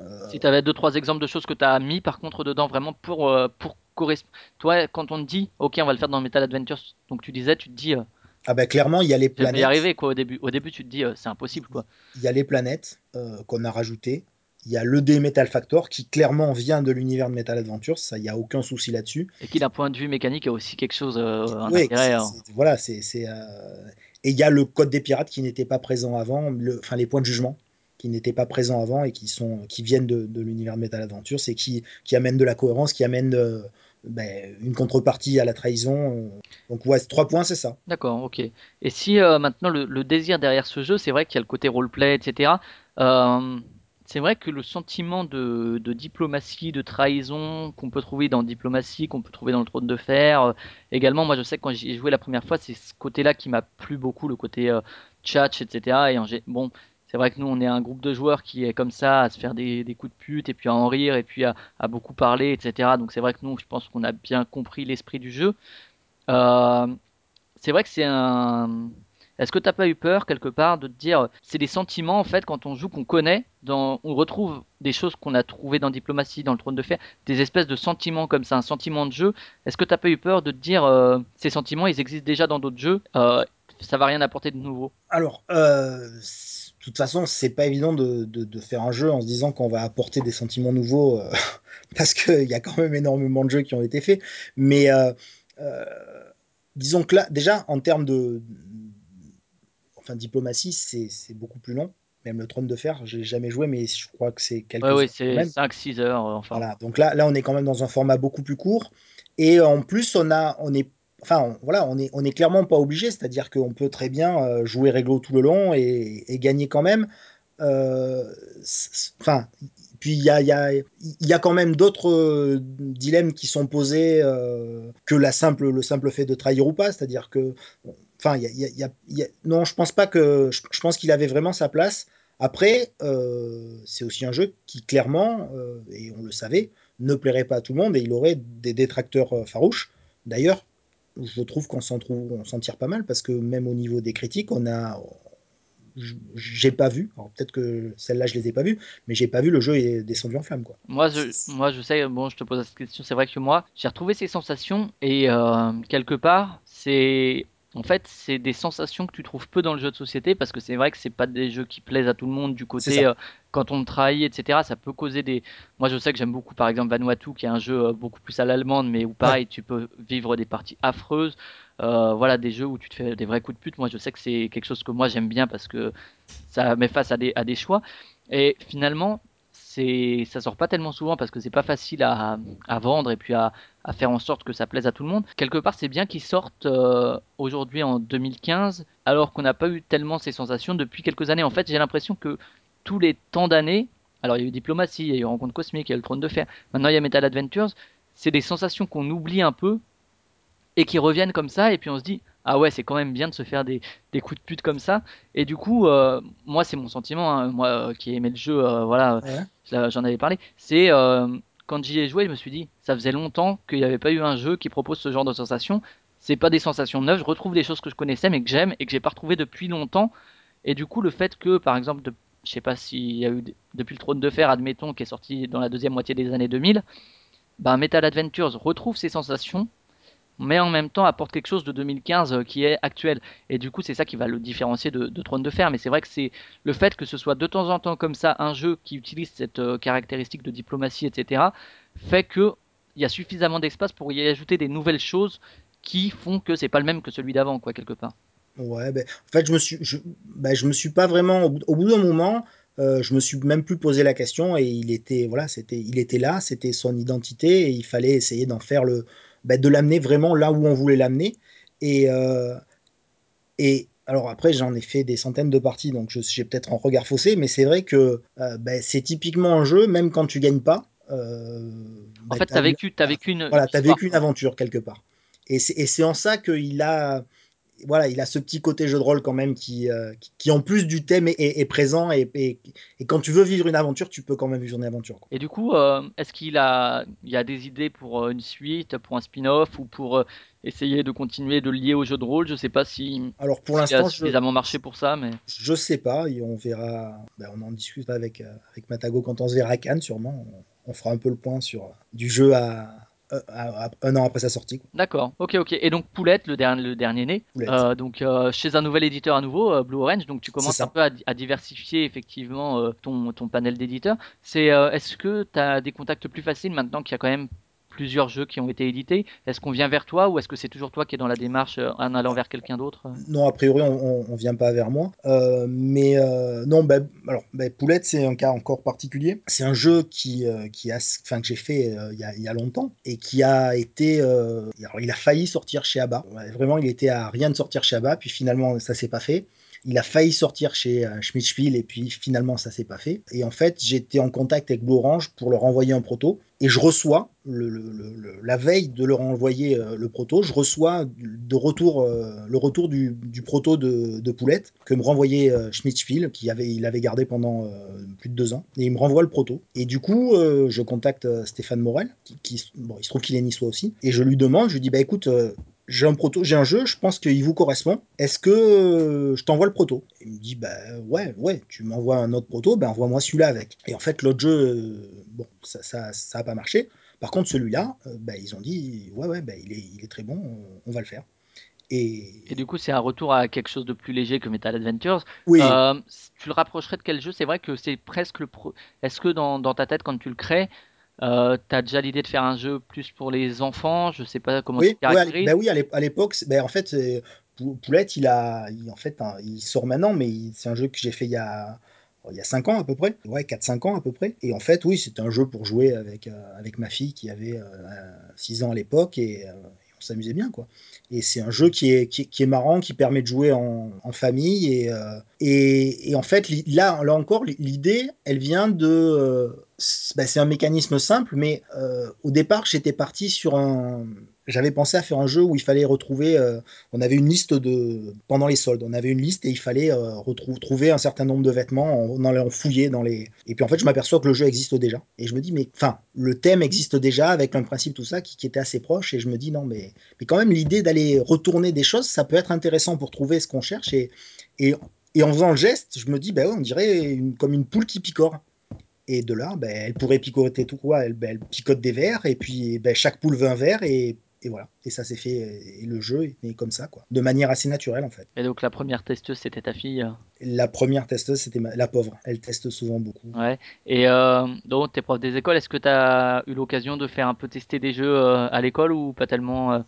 euh, Si tu avais deux, trois exemples de choses que tu as mis par contre dedans vraiment pour, euh, pour correspondre. Toi, quand on te dit, ok, on va le faire dans Metal Adventures, donc tu disais, tu te dis, euh, Ah ben clairement, il y a les pas y planètes. arriver quoi au début. Au début, tu te dis, c'est impossible quoi. Il y a les planètes qu'on a rajoutées. Il y a le D Metal Factor qui clairement vient de l'univers de Metal Adventures. Ça, il n'y a aucun souci là-dessus. Et qui, d'un point de vue mécanique, a aussi quelque chose, un intérêt. c'est- hein. voilà, c'est. c'est, Et il y a le code des pirates qui n'était pas présent avant, le... enfin les points de jugement qui n'étaient pas présents avant et qui, sont... qui viennent de, de l'univers Metal Adventures et qui... qui amènent de la cohérence, qui amènent euh, ben, une contrepartie à la trahison. Donc, ouais, trois points, c'est ça. D'accord, ok. Et si euh, maintenant le, désir derrière ce jeu, c'est vrai qu'il y a le côté roleplay, etc. Euh, c'est vrai que le sentiment de, diplomatie, de trahison qu'on peut trouver dans Diplomatie, qu'on peut trouver dans le Trône de Fer, également, moi je sais que quand j'y ai joué la première fois, c'est ce côté-là qui m'a plu beaucoup, le côté tchatch, etc. Et en bon, c'est vrai que nous on est un groupe de joueurs qui est comme ça, à se faire des, coups de pute, et puis à en rire, et puis à, beaucoup parler, etc. Donc c'est vrai que nous, je pense qu'on a bien compris l'esprit du jeu. Euh, c'est vrai que c'est un. Est-ce que t'as pas eu peur quelque part de te dire, c'est des sentiments en fait quand on joue qu'on connaît, on retrouve des choses qu'on a trouvées dans Diplomatie, dans le Trône de Fer, des espèces de sentiments comme ça, un sentiment de jeu. Est-ce que t'as pas eu peur de te dire, euh, ces sentiments, ils existent déjà dans d'autres jeux, euh, ça va rien apporter de nouveau? Alors, euh, toute façon, c'est pas évident de, de- de faire un jeu en se disant qu'on va apporter des sentiments nouveaux, euh, parce qu'il y a quand même énormément de jeux qui ont été faits. Mais euh, euh, disons que là, déjà, en termes de. Enfin, diplomatie, c'est beaucoup plus long. Même le trône de fer, j'ai jamais joué, mais je crois que c'est quelques Ouais, quand c'est même. 5-6 heures, euh, enfin. Voilà, donc là, là, on est quand même dans un format beaucoup plus court. Et en plus, on a, on est, enfin, voilà, on est, clairement pas obligé. C'est-à-dire qu'on peut très bien euh, jouer réglo tout le long et, gagner quand même. Euh, Enfin, puis il y a, quand même d'autres euh, dilemmes qui sont posés que la simple, le simple fait de trahir ou pas. C'est-à-dire que, enfin, y a, non, je pense pas que, je, pense qu'il avait vraiment sa place. Après, c'est aussi un jeu qui clairement, et on le savait, ne plairait pas à tout le monde et il aurait des détracteurs farouches. D'ailleurs, je trouve qu'on s'en tire pas mal parce que même au niveau des critiques, on a, j'ai pas vu. Peut-être que celles-là je les ai pas vues, mais j'ai pas vu le jeu est descendu en flamme quoi. Moi, je, moi, je sais, bon, je te pose cette question, c'est vrai que moi, j'ai retrouvé ces sensations et euh, quelque part, c'est, en fait, c'est des sensations que tu trouves peu dans le jeu de société parce que c'est vrai que c'est pas des jeux qui plaisent à tout le monde du côté euh, quand on trahit, etc. Ça peut causer des. Moi, je sais que j'aime beaucoup, par exemple, Vanuatu, qui est un jeu euh, beaucoup plus à l'allemande, mais où pareil, tu peux vivre des parties affreuses. Euh, voilà, des jeux où tu te fais des vrais coups de pute. Moi, je sais que c'est quelque chose que moi j'aime bien parce que ça met face à des, à des choix. Et finalement, c'est ça sort pas tellement souvent parce que c'est pas facile à, à vendre et puis à, à faire en sorte que ça plaise à tout le monde. Quelque part, c'est bien qu'ils sortent euh, aujourd'hui en 2015 alors qu'on n'a pas eu tellement ces sensations depuis quelques années. En fait, j'ai l'impression que tous les temps d'années, alors il y a eu Diplomatie, il y a eu Rencontre Cosmique, il y a eu le Trône de Fer, maintenant il y a Metal Adventures, c'est des sensations qu'on oublie un peu et qui reviennent comme ça et puis on se dit ah ouais c'est quand même bien de se faire des, des coups de pute comme ça et du coup euh, moi c'est mon sentiment hein, moi euh, qui aimais le jeu euh, voilà Ouais. j'en avais parlé c'est quand j'y ai joué je me suis dit ça faisait longtemps qu'il n'y avait pas eu un jeu qui propose ce genre de sensations. C'est pas des sensations neuves je retrouve des choses que je connaissais mais que j'aime et que j'ai pas retrouvé depuis longtemps. Et du coup le fait que par exemple de, je sais pas s'il y a eu depuis le trône de fer admettons qui est sorti dans la deuxième moitié des années 2000 bah Metal Adventures retrouve ces sensations mais en même temps apporte quelque chose de 2015 euh, qui est actuel. Et du coup, c'est ça qui va le différencier de, Trône de Fer. Mais c'est vrai que c'est le fait que ce soit de temps en temps comme ça un jeu qui utilise cette euh, caractéristique de diplomatie, etc., fait que il y a suffisamment d'espace pour y ajouter des nouvelles choses qui font que c'est pas le même que celui d'avant, quoi, quelque part. Ouais, ben, en fait, je me suis, je, ben, je me suis pas vraiment, au bout, au bout d'un moment, euh, je me suis même plus posé la question et il était, voilà, c'était, il était là, c'était son identité et il fallait essayer d'en faire le, ben, de l'amener vraiment là où on voulait l'amener. Et, euh, et alors après, j'en ai fait des centaines de parties, donc j'ai peut-être un regard faussé, mais c'est vrai que euh, ben, c'est typiquement un jeu, même quand tu gagnes pas, euh, En ben, fait, une- vécu, t'as vécu une, voilà, tu as vécu une aventure quelque part. Et c'est et c'est en ça qu'il a, voilà, il a ce petit côté jeu de rôle quand même qui, euh, qui, qui, en plus du thème est, est, est présent et, et, et, quand tu veux vivre une aventure, tu peux quand même vivre une aventure. Quoi. Et du coup, euh, est-ce qu'il a, il y a des idées pour euh, une suite, pour un spin-off ou pour essayer de continuer de lier au jeu de rôle? Je sais pas si. Alors pour l'instant, a suffisamment je, marché pour ça, mais. Je sais pas. Et on verra. Ben, on en discute avec avec Matago quand on se verra à Cannes, sûrement. On, on fera un peu le point sur du jeu à un an après sa sortie. D'accord, ok, ok. Et donc Poulette, le, dernier, le dernier né, euh, donc euh, chez un nouvel éditeur à nouveau, euh, Blue Orange, donc tu commences un peu à, à diversifier effectivement euh, ton, ton panel d'éditeurs. C'est, est-ce que tu as des contacts plus faciles maintenant qu'il y a quand même plusieurs jeux qui ont été édités. Est-ce qu'on vient vers toi ou est-ce que c'est toujours toi qui es dans la démarche en allant vers quelqu'un d'autre Non, a priori, on ne vient pas vers moi. Euh, mais euh, non, bah, alors, bah, Poulette, c'est un cas encore particulier. C'est un jeu qui, euh, a, enfin, que j'ai fait il y, a, longtemps et qui a été. alors, il a failli sortir chez Abba. Vraiment, il était à rien de sortir chez Abba, puis finalement, ça s'est pas fait. Il a failli sortir chez euh, et puis finalement ça s'est pas fait. Et en fait, j'étais en contact avec Blue pour leur envoyer un proto et je reçois la veille de leur envoyer euh, le proto, je reçois de retour euh, le retour du, proto de, Poulette que me renvoyait euh, Schmidt-Spiel qui avait gardé pendant euh, plus de deux ans et il me renvoie le proto. Et du coup, je contacte Stéphane Morel qui, il se trouve qu'il est niçois aussi et je lui demande, je lui dis bah écoute j'ai un proto, j'ai un jeu, je pense qu'il vous correspond. Est-ce que euh, je t'envoie le proto? Il me dit bah ouais, ouais, tu m'envoies un autre proto, ben envoie-moi celui-là avec. Et en fait, l'autre jeu, euh, bon, ça, ça, ça a pas marché. Par contre, celui-là, bah, ils ont dit ouais, ouais, bah, il est, il est très bon, on, on va le faire. Et... et... du coup, c'est un retour à quelque chose de plus léger que Metal Adventures. Oui. Euh, tu le rapprocherais de quel jeu? C'est vrai que c'est presque le. Pro... Est-ce que dans, dans, ta tête, quand tu le crées, euh, t'as déjà l'idée de faire un jeu plus pour les enfants Je sais pas comment oui, tu. Ouais, bah oui, à l'époque, ben en fait, Poulette, il a, il, en fait, hein, il sort maintenant, mais c'est un jeu que j'ai fait il y a, il y a 5 ans à peu près, ouais, 4-5 ans à peu près. Et en fait, oui, c'était un jeu pour jouer avec, euh, avec ma fille qui avait euh, 6 ans à l'époque et, euh, on s'amusait bien, quoi. Et c'est un jeu qui est, qui, qui, est marrant, qui permet de jouer en, en famille. Et, euh, et, et, en fait, là, là encore, l'idée, elle vient de. Bah, c'est un mécanisme simple, mais euh, au départ, j'étais parti sur un. J'avais pensé à faire un jeu où il fallait retrouver. Euh, on avait une liste de. Pendant les soldes, on avait une liste et il fallait euh, retrouver un certain nombre de vêtements en, allant fouiller dans les. Et puis en fait, je m'aperçois que le jeu existe déjà. Et je me dis, mais. Enfin, le thème existe déjà avec un principe, tout ça, qui, était assez proche. Et je me dis, non, mais. Mais quand même, l'idée d'aller retourner des choses, ça peut être intéressant pour trouver ce qu'on cherche. Et, et, en faisant le geste, je me dis, bah ouais, on dirait comme une poule qui picore. Et de là, ben, elle pourrait picoter tout quoi. Elle, ben, elle picote des verres et puis ben, chaque poule veut un verre et, et voilà. Et ça s'est fait. Et le jeu est comme ça, quoi. De manière assez naturelle en fait. Et donc la première testeuse, c'était ta fille La première testeuse, c'était ma... la pauvre. Elle teste souvent beaucoup. Ouais. Et euh, donc t'es prof des écoles, est-ce que tu as eu l'occasion de faire un peu tester des jeux euh, à l'école ou pas tellement euh...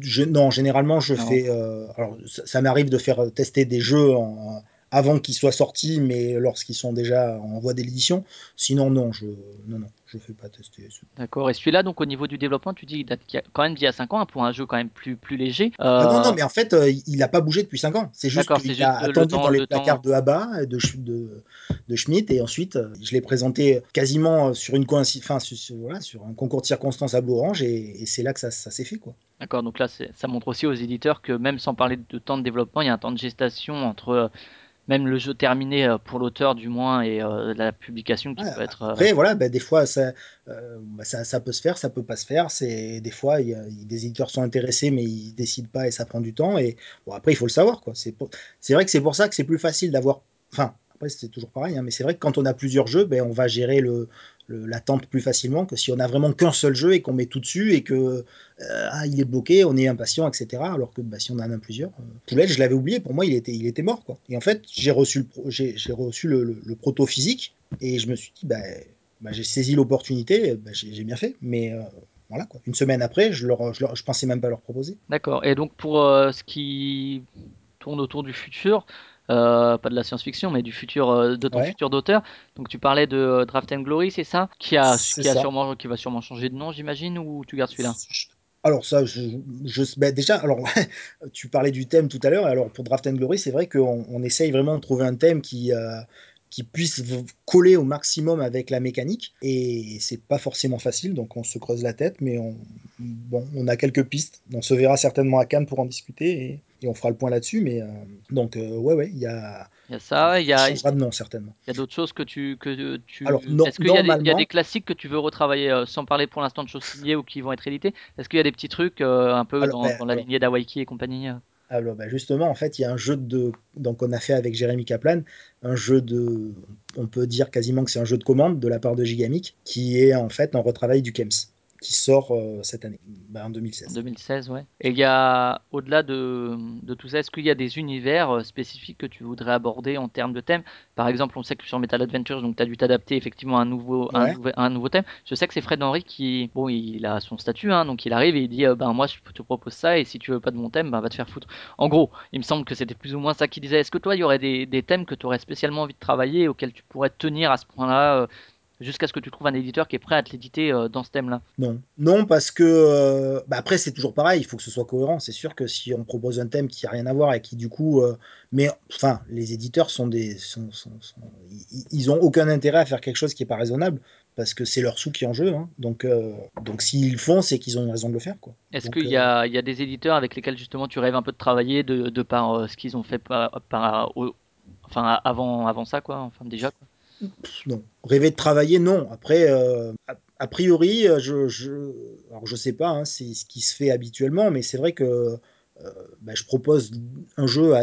je, Non, généralement je non. fais. euh, alors ça, ça m'arrive de faire tester des jeux en avant qu'ils soient sortis, mais lorsqu'ils sont déjà en voie d'édition. Sinon, non, je non, non, je fais pas tester. D'accord. Et celui-là, donc au niveau du développement, tu dis qu'il a quand même d'il y a 5 ans pour un jeu quand même plus plus léger. Euh... Ah non, non, mais en fait, euh, il n'a pas bougé depuis 5 ans. C'est juste qu'il a attendu temps, dans les placards temps... de Abba, de, de, de Schmidt, et ensuite, euh, je l'ai présenté quasiment sur une coïncidence, enfin, sur, voilà, sur un concours de circonstances à Blue Orange, et, et c'est là que ça, ça s'est fait, quoi. D'accord. Donc là, ça montre aussi aux éditeurs que même sans parler de temps de développement, il y a un temps de gestation entre même le jeu terminé euh, pour l'auteur du moins et euh, la publication qui ouais, peut être. Après voilà, bah, des fois ça, euh, bah, ça, ça, peut se faire, ça peut pas se faire. C'est des fois il y a, des éditeurs sont intéressés mais ils décident pas et ça prend du temps. Et bon après il faut le savoir quoi. C'est c'est vrai que c'est pour ça que c'est plus facile d'avoir. Enfin après c'est toujours pareil, hein, mais c'est vrai que quand on a plusieurs jeux, ben on va gérer le l'attente plus facilement que si on a vraiment qu'un seul jeu et qu'on met tout dessus et que euh, ah, il est bloqué, on est impatient, etc. Alors que bah, si on en a plusieurs, euh, Poulette, je l'avais oublié, pour moi il était, il était mort quoi. Et en fait j'ai reçu, le, j'ai, reçu le, proto physique et je me suis dit bah, bah j'ai saisi l'opportunité, bah, j'ai, j'ai bien fait, mais euh, voilà quoi. Une semaine après, je leur, je, leur, je pensais même pas leur proposer. D'accord. Et donc pour euh, ce qui tourne autour du futur, euh, pas de la science-fiction, mais du futur euh, de ton ouais. futur d'auteur. Donc tu parlais de euh, Draft and Glory, c'est ça? Qui a, qui a sûrement, qui va sûrement changer de nom, j'imagine, ou tu gardes celui-là? Alors ça, je, je ben déjà, alors tu parlais du thème tout à l'heure. Alors pour Draft and Glory, c'est vrai qu'on on essaye vraiment de trouver un thème qui qui puisse coller au maximum avec la mécanique. Et c'est pas forcément facile, donc on se creuse la tête, mais on, bon, on a quelques pistes. On se verra certainement à Cannes pour en discuter et, et on fera le point là-dessus. Mais euh, donc, euh, ouais, ouais, il y a. Il y a ça, il y a, il y a d'autres choses que tu. Que tu... Alors, no- Est-ce qu'il y, a des- il y a normalement- des classiques que tu veux retravailler euh, sans parler pour l'instant de choses signées ou qui vont être éditées Est-ce qu'il y a des petits trucs un peu Alors, dans, ben, dans la alors- lignée d'Awaiki et compagnie Alors, bah, justement, en fait, il y a un jeu de. Donc, on a fait avec Jérémy Kaplan un jeu de. On peut dire quasiment que c'est un jeu de commande de la part de Gigamic, qui est en fait un retravail du Kems, qui sort euh, cette année, bah, en En 2016. 2016, ouais. Et il y a, au-delà de, de tout ça, est-ce qu'il y a des univers euh, spécifiques que tu voudrais aborder en termes de thème Par exemple, on sait que sur Metal Adventures, donc tu as dû t'adapter effectivement à un nouveau, un, Ouais. nouvel- un nouveau thème. Je sais que c'est Fred Henry qui, bon, il a son statut, hein, donc il arrive et il dit, euh, ben moi je te propose ça et si tu veux pas de mon thème, ben va te faire foutre. En gros, il me semble que c'était plus ou moins ça qu'il disait. Est-ce que toi, il y aurait des, des thèmes que tu aurais spécialement envie de travailler, auxquels tu pourrais tenir à ce point-là, jusqu'à ce que tu trouves un éditeur qui est prêt à te l'éditer euh, dans ce thème-là Non, non, parce que euh, bah, après c'est toujours pareil, il faut que ce soit cohérent. C'est sûr que si on propose un thème qui a rien à voir et qui du coup, euh, mais enfin, les éditeurs sont des, sont, sont- sont- ils, ont aucun intérêt à faire quelque chose qui est pas raisonnable parce que c'est leur sou qui est en jeu. hein. Donc, euh, donc s'ils le font, c'est qu'ils ont une raison de le faire, quoi. Est-ce qu'il y a, il y a des éditeurs avec lesquels justement tu rêves un peu de travailler de, de par euh, ce qu'ils ont fait par, par- au- enfin avant, avant ça quoi, enfin déjà quoi? Non. Rêver de travailler, non. Après, euh, a, priori, euh, je, je, alors je sais pas, hein, c'est ce qui se fait habituellement, mais c'est vrai que euh, bah, je propose un jeu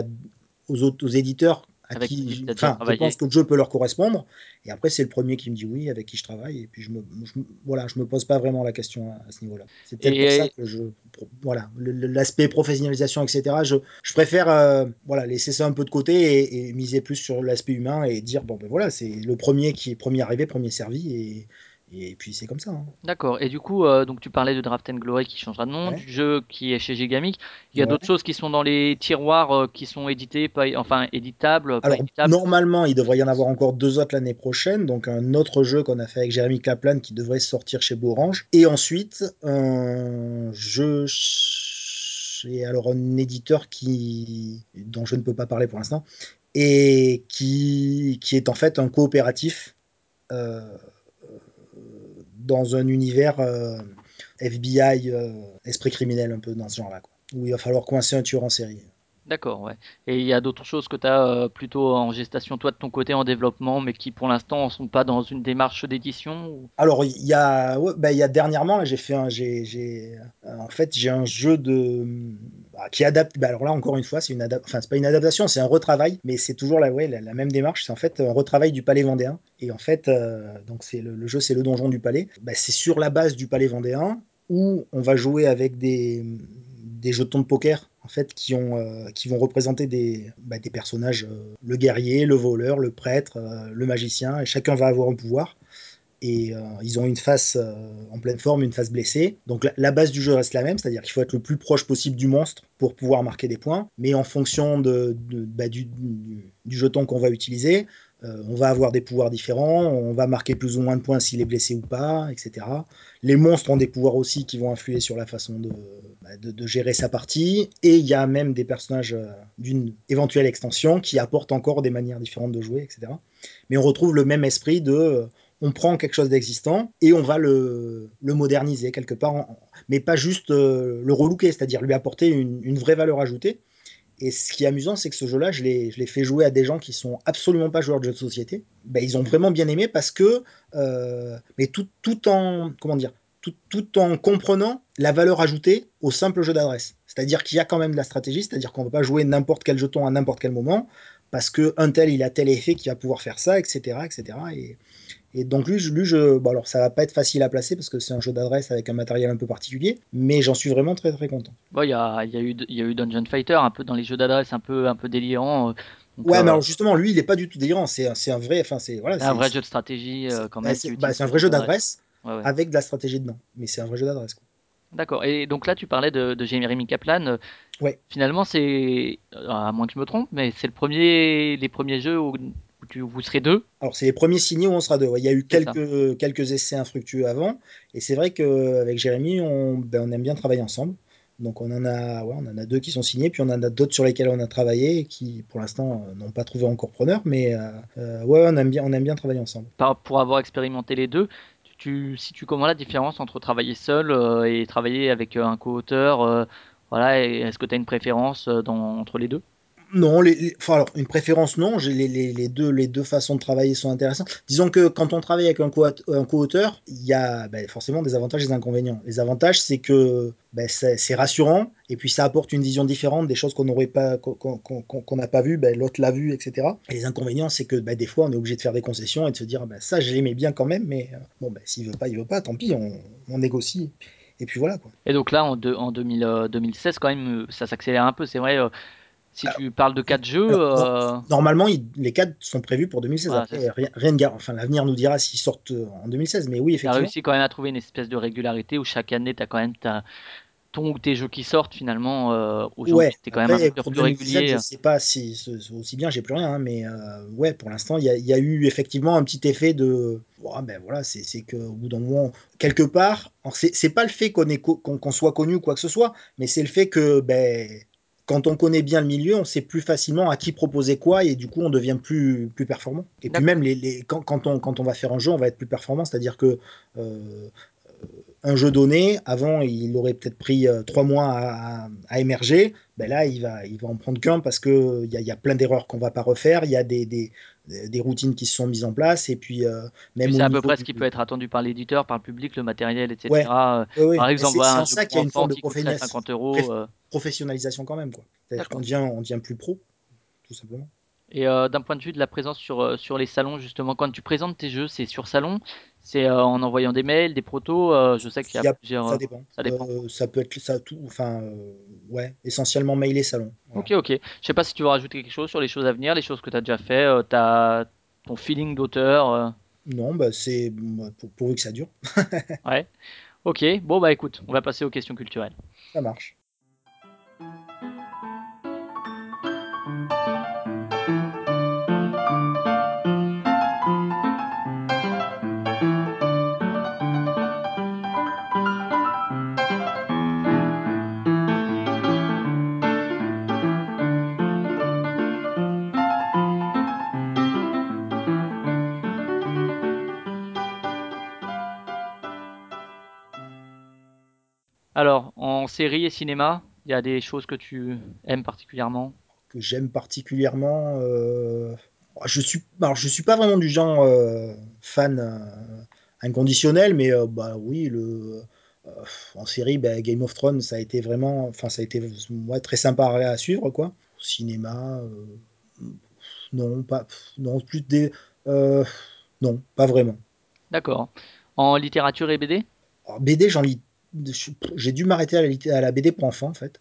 aux aux éditeurs à Avec qui, je pense que le jeu peut leur correspondre. Et après, c'est le premier qui me dit oui, avec qui je travaille. Et puis je me, je, voilà, je me pose pas vraiment la question à, à ce niveau-là. C'est peut-être pour ça que je, voilà, l'aspect professionnalisation, etc. Je, je préfère, euh, voilà, laisser ça un peu de côté et, et miser plus sur l'aspect humain et dire bon ben voilà, c'est le premier qui est premier arrivé, premier servi et et puis c'est comme ça. hein. D'accord. Et du coup, euh, donc tu parlais de Draft and Glory qui changera de nom, Ouais. du jeu qui est chez Gigamic. Il y a Ouais. d'autres choses qui sont dans les tiroirs euh, qui sont édités, pas, enfin éditables, pas Alors, éditables. normalement, il devrait y en avoir encore deux autres l'année prochaine. Donc, un autre jeu qu'on a fait avec Jérémy Kaplan qui devrait sortir chez Borange. Et ensuite, un jeu chez alors un éditeur qui dont je ne peux pas parler pour l'instant et qui, qui est en fait un coopératif euh, dans un univers euh, FBI, euh, esprit criminel, un peu dans ce genre-là. Où il va falloir coincer un tueur en série. D'accord, ouais. Et il y a d'autres choses que tu as plutôt en gestation, toi de ton côté en développement, mais qui pour l'instant ne sont pas dans une démarche d'édition ou... Alors, il y a, ouais, bah, il y a dernièrement, j'ai fait un, euh, en fait, j'ai un jeu de, bah, qui adapte, bah, alors là, encore une fois, c'est une enfin, pas une adaptation, c'est un retravail, mais c'est toujours la, la, même démarche, c'est en fait un retravail du Palais Vendéen. Et en fait, euh, donc c'est le, jeu, c'est le donjon du Palais. Bah, c'est sur la base du Palais Vendéen où on va jouer avec des, jetons de poker en fait qui euh, vont représenter des, personnages euh, le guerrier le voleur le prêtre le magicien et chacun va avoir un pouvoir et euh, ils ont une face euh, en pleine forme, une face blessée. Donc la, base du jeu reste la même, c'est-à-dire qu'il faut être le plus proche possible du monstre pour pouvoir marquer des points, mais en fonction de, bah, du, jeton qu'on va utiliser, euh, on va avoir des pouvoirs différents, on va marquer plus ou moins de points s'il est blessé ou pas, etc. Les monstres ont des pouvoirs aussi qui vont influer sur la façon de, bah, de- gérer sa partie, et il y a même des personnages d'une éventuelle extension qui apportent encore des manières différentes de jouer, etc. Mais on retrouve le même esprit de on prend quelque chose d'existant et on va le, moderniser quelque part, mais pas juste euh, le relooker, c'est-à-dire lui apporter une, vraie valeur ajoutée. Et ce qui est amusant, c'est que ce jeu-là, je l'ai fait jouer à des gens qui sont absolument pas joueurs de jeux de société. Ben, ils ont vraiment bien aimé parce que, euh, mais tout, tout en, comment dire, tout, tout en comprenant la valeur ajoutée au simple jeu d'adresse. C'est-à-dire qu'il y a quand même de la stratégie, c'est-à-dire qu'on ne va pas jouer n'importe quel jeton à n'importe quel moment, parce que un tel, il a tel effet qui va pouvoir faire ça, etc., etc. Et, et donc lui, je, lui, je, bon alors ça va pas être facile à placer parce que c'est un jeu d'adresse avec un matériel un peu particulier, mais j'en suis vraiment très très content. Bon, il y a, y a y a eu Dungeon Fighter, un peu dans les jeux d'adresse, un peu, un peu délirant. euh, donc, Ouais, euh, mais alors justement, lui, il est pas du tout délirant. C'est un vrai, enfin c'est voilà, un vrai jeu de stratégie euh, quand bah, même. c'est bah, un vrai jeu d'adresse Ouais, ouais. avec de la stratégie dedans, mais c'est un vrai jeu d'adresse. D'accord. Et donc là, tu parlais de, de Jeremy Kaplan. euh, Ouais. Finalement, c'est, euh, à moins que je me trompe, mais c'est le premier, les premiers jeux où tu, vous serez deux. Alors, c'est les premiers signés où on sera deux. Ouais, Il y a eu ça. quelques, quelques essais infructueux avant. Et c'est vrai qu'avec Jérémy, on, ben, on aime bien travailler ensemble. Donc on en a, ouais, on en a deux qui sont signés, puis on en a d'autres sur lesquels on a travaillé et qui, pour l'instant, euh, n'ont pas trouvé encore preneur. Mais euh, euh, ouais, on aime bien, on aime bien travailler ensemble. Pour avoir expérimenté les deux, tu situes comment la différence entre travailler seul euh, et travailler avec euh, un co-auteur euh, voilà, est-ce que tu as une préférence euh, dans, entre les deux? Non, alors, une préférence, non. Les, les- les deux, les deux façons de travailler sont intéressantes. Disons que quand on travaille avec un co- un co-auteur, il y a ben, forcément des avantages et des inconvénients. Les avantages, c'est que ben, c'est rassurant et puis ça apporte une vision différente des choses qu'on n'aurait pas, qu'on n'a pas vu, ben, l'autre l'a vu, etc. Et les inconvénients, c'est que ben, des fois, on est obligé de faire des concessions et de se dire, ça, je l'aimais bien quand même, mais euh, bon, s'il veut pas, il veut pas, tant pis, on, on négocie. Et puis voilà, quoi. Et donc là, en, en 2000, euh, 2016, quand même, euh, ça s'accélère un peu. C'est vrai, si Alors, tu parles de quatre jeux, alors, euh, Normalement, les cadres sont prévus pour 2016. voilà, c'est Après, ça. rien, rien de gar- enfin, l'avenir nous dira s'ils sortent euh, en 2016. Mais oui, Tu as effectivement. réussi quand même à trouver une espèce de régularité où chaque année, tu as quand même ta, ton ou tes jeux qui sortent finalement. euh, aujourd'hui, Ouais, es quand même un pour plus 2017, régulier. je sais pas si aussi bien, j'ai plus rien, hein, mais euh, ouais, pour l'instant, il y a, il y a eu effectivement un petit effet de. Bon, ben voilà, c'est c'est qu'au bout d'un moment, quelque part, c'est pas le fait qu'on qu'on soit connu ou quoi que ce soit, mais c'est le fait que ben, quand on connaît bien le milieu, on sait plus facilement à qui proposer quoi et du coup, on devient plus, plus performant. Et puis même les, les- quand, quand on, quand on va faire un jeu, on va être plus performant, c'est-à-dire que. euh, un jeu donné, avant, il aurait peut-être pris euh, trois mois à, émerger. Ben là, il va, il va en prendre qu'un parce que il y a, il y a plein d'erreurs qu'on va pas refaire. Il y a des, des, des routines qui se sont mises en place. Et puis, euh, même c'est à peu près ce qui peut être attendu par l'éditeur, par le public, le matériel, Ouais, etc. Euh, ouais, par ouais. Mais exemple, c'est jeu ça qu'il y a une forme de professionnalisation 50 euros. euh, professionnalisation quand même, quoi. C'est-à-dire qu'on devient, on devient plus pro, tout simplement. Et euh, d'un point de vue de la présence sur, euh, sur les salons, justement, quand tu présentes tes jeux, c'est sur salon, c'est euh, en envoyant des mails, des protos. euh, je sais qu'il y a y a, plusieurs. ça dépend. ça dépend. Euh, ça peut être ça tout, enfin, ouais, essentiellement mail et salon. Voilà. Ok, ok. Je sais pas si tu veux rajouter quelque chose sur les choses à venir, les choses que tu as déjà fait, ta, ton feeling d'auteur. Non, bah c'est bah, pour- pourvu que ça dure, ouais. Ok, bon, bah écoute, on va passer aux questions culturelles. ça marche. Alors, en série et cinéma, il y a des choses que tu aimes particulièrement. que j'aime particulièrement. euh, Je suis, alors je suis pas vraiment du genre euh, fan euh, inconditionnel, mais bah oui, le en série, bah, Game of Thrones, ça a été vraiment, enfin ça a été ouais, très sympa à, suivre quoi. Cinéma, non, pas, non, plus des, non, pas vraiment. D'accord. En littérature et BD? Alors, BD, j'en lis, j'ai dû m'arrêter à la, lit- à la BD pour enfants en fait.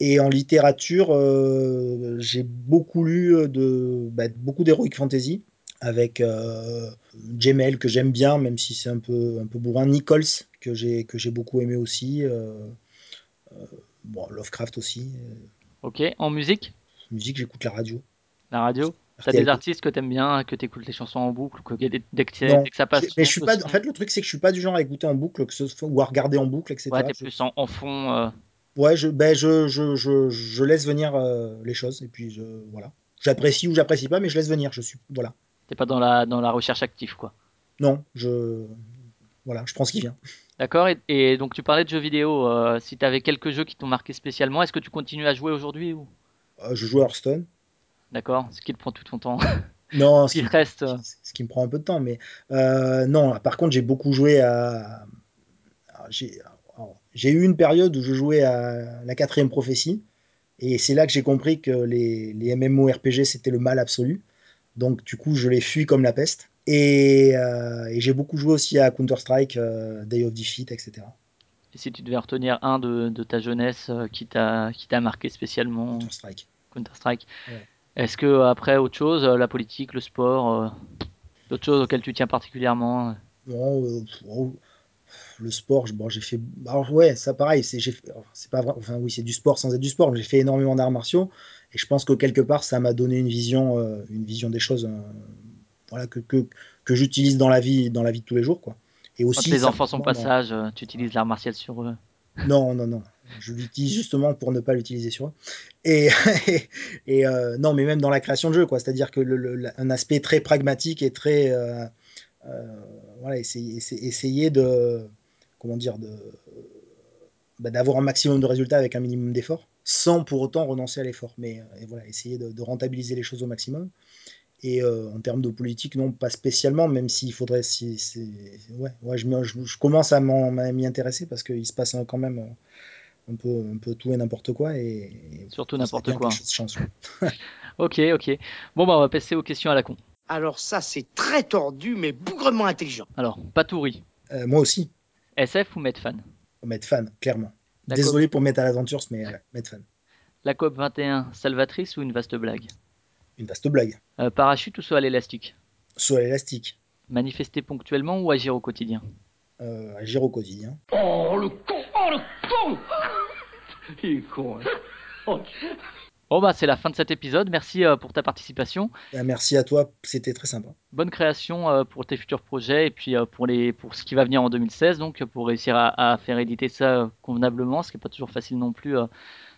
Et en littérature, euh, j'ai beaucoup lu euh, de, bah, beaucoup d'heroic fantasy avec euh, Jemel que j'aime bien, même si c'est un peu, un peu bourrin. Nichols que j'ai que j'ai beaucoup aimé aussi. euh, bon, Lovecraft aussi. Ok. En musique? musique, j'écoute la radio. La radio? T'as des artistes que t'aimes bien, que t'écoutes les chansons en boucle, ou que dès dès que, Non, dès que ça passe mais je suis pas. En fait, le truc c'est que je suis pas du genre à écouter en boucle, que ce soit, ou à regarder en boucle, ouais, etc. t'es Je- plus en, en fond. euh, ouais, je, ben je, je, je, je laisse venir euh, les choses et puis je, voilà. J'apprécie ou j'apprécie pas, mais je laisse venir. Je suis, voilà. T'es pas dans la, dans la recherche active, quoi. Non, je, voilà, je prends ce qui vient. D'accord. Et, et donc tu parlais de jeux vidéo. euh, si t'avais quelques jeux qui t'ont marqué spécialement, est-ce que tu continues à jouer aujourd'hui ou... Je joue à Hearthstone. D'accord. Ce qui te prend tout ton temps. Non, Ce qui reste. euh, ce qui me prend un peu de temps, mais euh, non. Par contre, j'ai beaucoup joué à. J'ai eu une période où je jouais à la quatrième prophétie, et c'est là que j'ai compris que les, les MMORPG c'était le mal absolu. Donc, du coup, je les fuis comme la peste. Et, euh, et j'ai beaucoup joué aussi à Counter-Strike, euh, Day of Defeat, etc. Et si tu devais retenir un de, de ta jeunesse qui t'a qui t'a marqué spécialement, Counter-Strike. Counter-Strike, Ouais. Est-ce que après autre chose, euh, la politique, le sport, euh, d'autres choses auxquelles tu tiens particulièrement euh, Non, euh, oh, le sport, bon, j'ai fait. Alors, ouais, ça pareil, c'est j'ai c'est pas vrai. Enfin, oui, c'est du sport sans être du sport, mais j'ai fait énormément d'arts martiaux. Et je pense que quelque part, ça m'a donné une vision, euh, une vision des choses euh, voilà, que, que, que j'utilise dans la vie, dans la vie de tous les jours, quoi. Et Quand aussi, les enfants sont certainement, pas dans... sages, euh, tu utilises l'art martial sur eux. non, non, non, je l'utilise justement pour ne pas l'utiliser sur eux. Et, et, euh, non, mais même dans la création de jeu, quoi. C'est-à-dire que le, le, un aspect très pragmatique et très euh, euh, voilà, essayer, essayer de comment dire de bah, d'avoir un maximum de résultats avec un minimum d'efforts, sans pour autant renoncer à l'effort. Mais voilà, essayer de, rentabiliser les choses au maximum. Et en termes de politique, non, pas spécialement, même s'il faudrait. Si, ouais, ouais, je, je, je commence à m'y intéresser parce qu'il se passe quand même un peu, un peu tout et n'importe quoi. Et, Surtout n'importe quoi. Ok, ok. Bon, bah, on va passer aux questions à la con. Alors, ça, c'est très tordu, mais bougrement intelligent. Alors, Patouri. Euh, moi aussi. SF ou Medfan Medfan, clairement. La Désolé COP... pour Metal Adventures, mais euh, Medfan. La COP 21, salvatrice ou une vaste blague? Une vaste blague. Euh, parachute ou saut à l'élastique? Saut à l'élastique. Manifester ponctuellement ou agir au quotidien? Euh, Agir au quotidien. Oh, le con Oh, le con Il est con, hein oh, Bon bah c'est la fin de cet épisode, merci euh, pour ta participation. Bah, merci à toi, c'était très sympa. Bonne création euh, pour tes futurs projets et puis euh, pour, les, pour ce qui va venir en 2016, donc pour réussir à, à faire éditer ça convenablement, ce qui n'est pas toujours facile non plus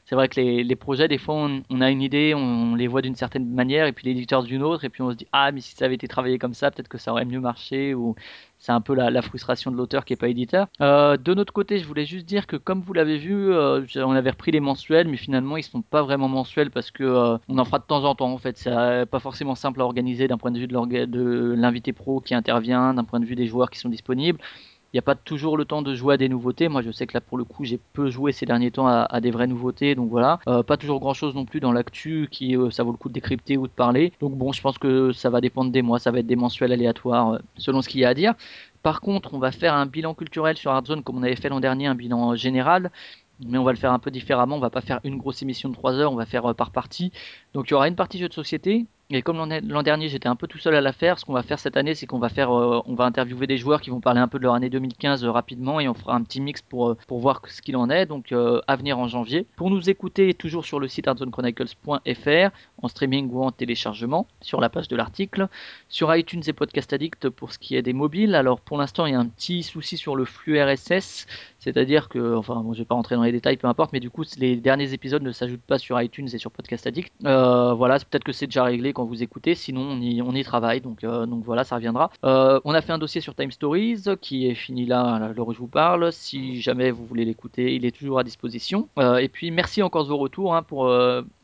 c'est vrai que les, projets, des fois, on, a une idée, on, les voit d'une certaine manière, et puis l'éditeur d'une autre, et puis on se dit ah mais si ça avait été travaillé comme ça, peut-être que ça aurait mieux marché, ou c'est un peu la, la, frustration de l'auteur qui est pas éditeur. Euh, de notre côté, je voulais juste dire que comme vous l'avez vu, euh, on avait repris les mensuels, mais finalement ils sont pas vraiment mensuels parce que euh, en fera de temps en temps en fait. C'est pas forcément simple à organiser d'un point de vue de l'invité pro qui intervient, d'un point de vue des joueurs qui sont disponibles n'y a pas toujours le temps de jouer à des nouveautés. Moi, je sais que là, pour le coup, j'ai peu joué ces derniers temps à, des vraies nouveautés. Donc voilà, euh, pas toujours grand chose non plus dans l'actu qui euh, ça vaut le coup de décrypter ou de parler. Donc bon, je pense que ça va dépendre des mois. Ça va être des mensuels aléatoires euh, selon ce qu'il y a à dire. Par contre, on va faire un bilan culturel sur Hardzone comme on avait fait l'an dernier, un bilan général mais on va le faire un peu différemment. On va pas faire une grosse émission de 3 heures, on va faire par partie. Donc il y aura une partie jeu de société, comme l'an dernier, j'étais un peu tout seul à la faire, ce qu'on va faire cette année, c'est qu'on va faire, euh, on va interviewer des joueurs qui vont parler un peu de leur année 2015 euh, rapidement et on fera un petit mix pour, euh, pour voir ce qu'il en est. Donc à venir en janvier. Pour nous écouter, toujours sur le site hardzonechronicles.fr, en streaming ou en téléchargement, sur la page de l'article, sur iTunes et Podcast Addict pour ce qui est des mobiles. Alors pour l'instant, il y a un petit souci sur le flux RSS, c'est-à-dire que, enfin, bon, je vais pas rentrer dans les détails, peu importe, mais du coup, les derniers épisodes ne s'ajoutent pas sur iTunes et sur Podcast Addict. voilà, peut-être que c'est déjà réglé quand vous écoutez, sinon on y, on y travaille, donc, euh, donc voilà, ça reviendra. Euh, on a fait un dossier sur Time Stories qui est fini là, à l'heure je vous parle. Si jamais vous voulez l'écouter, il est toujours à disposition. Euh, et puis merci encore de vos retours hein, pour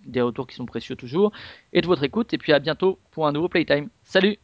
des retours qui sont précieux toujours, et de votre écoute. Et puis à bientôt pour un nouveau Playtime. Salut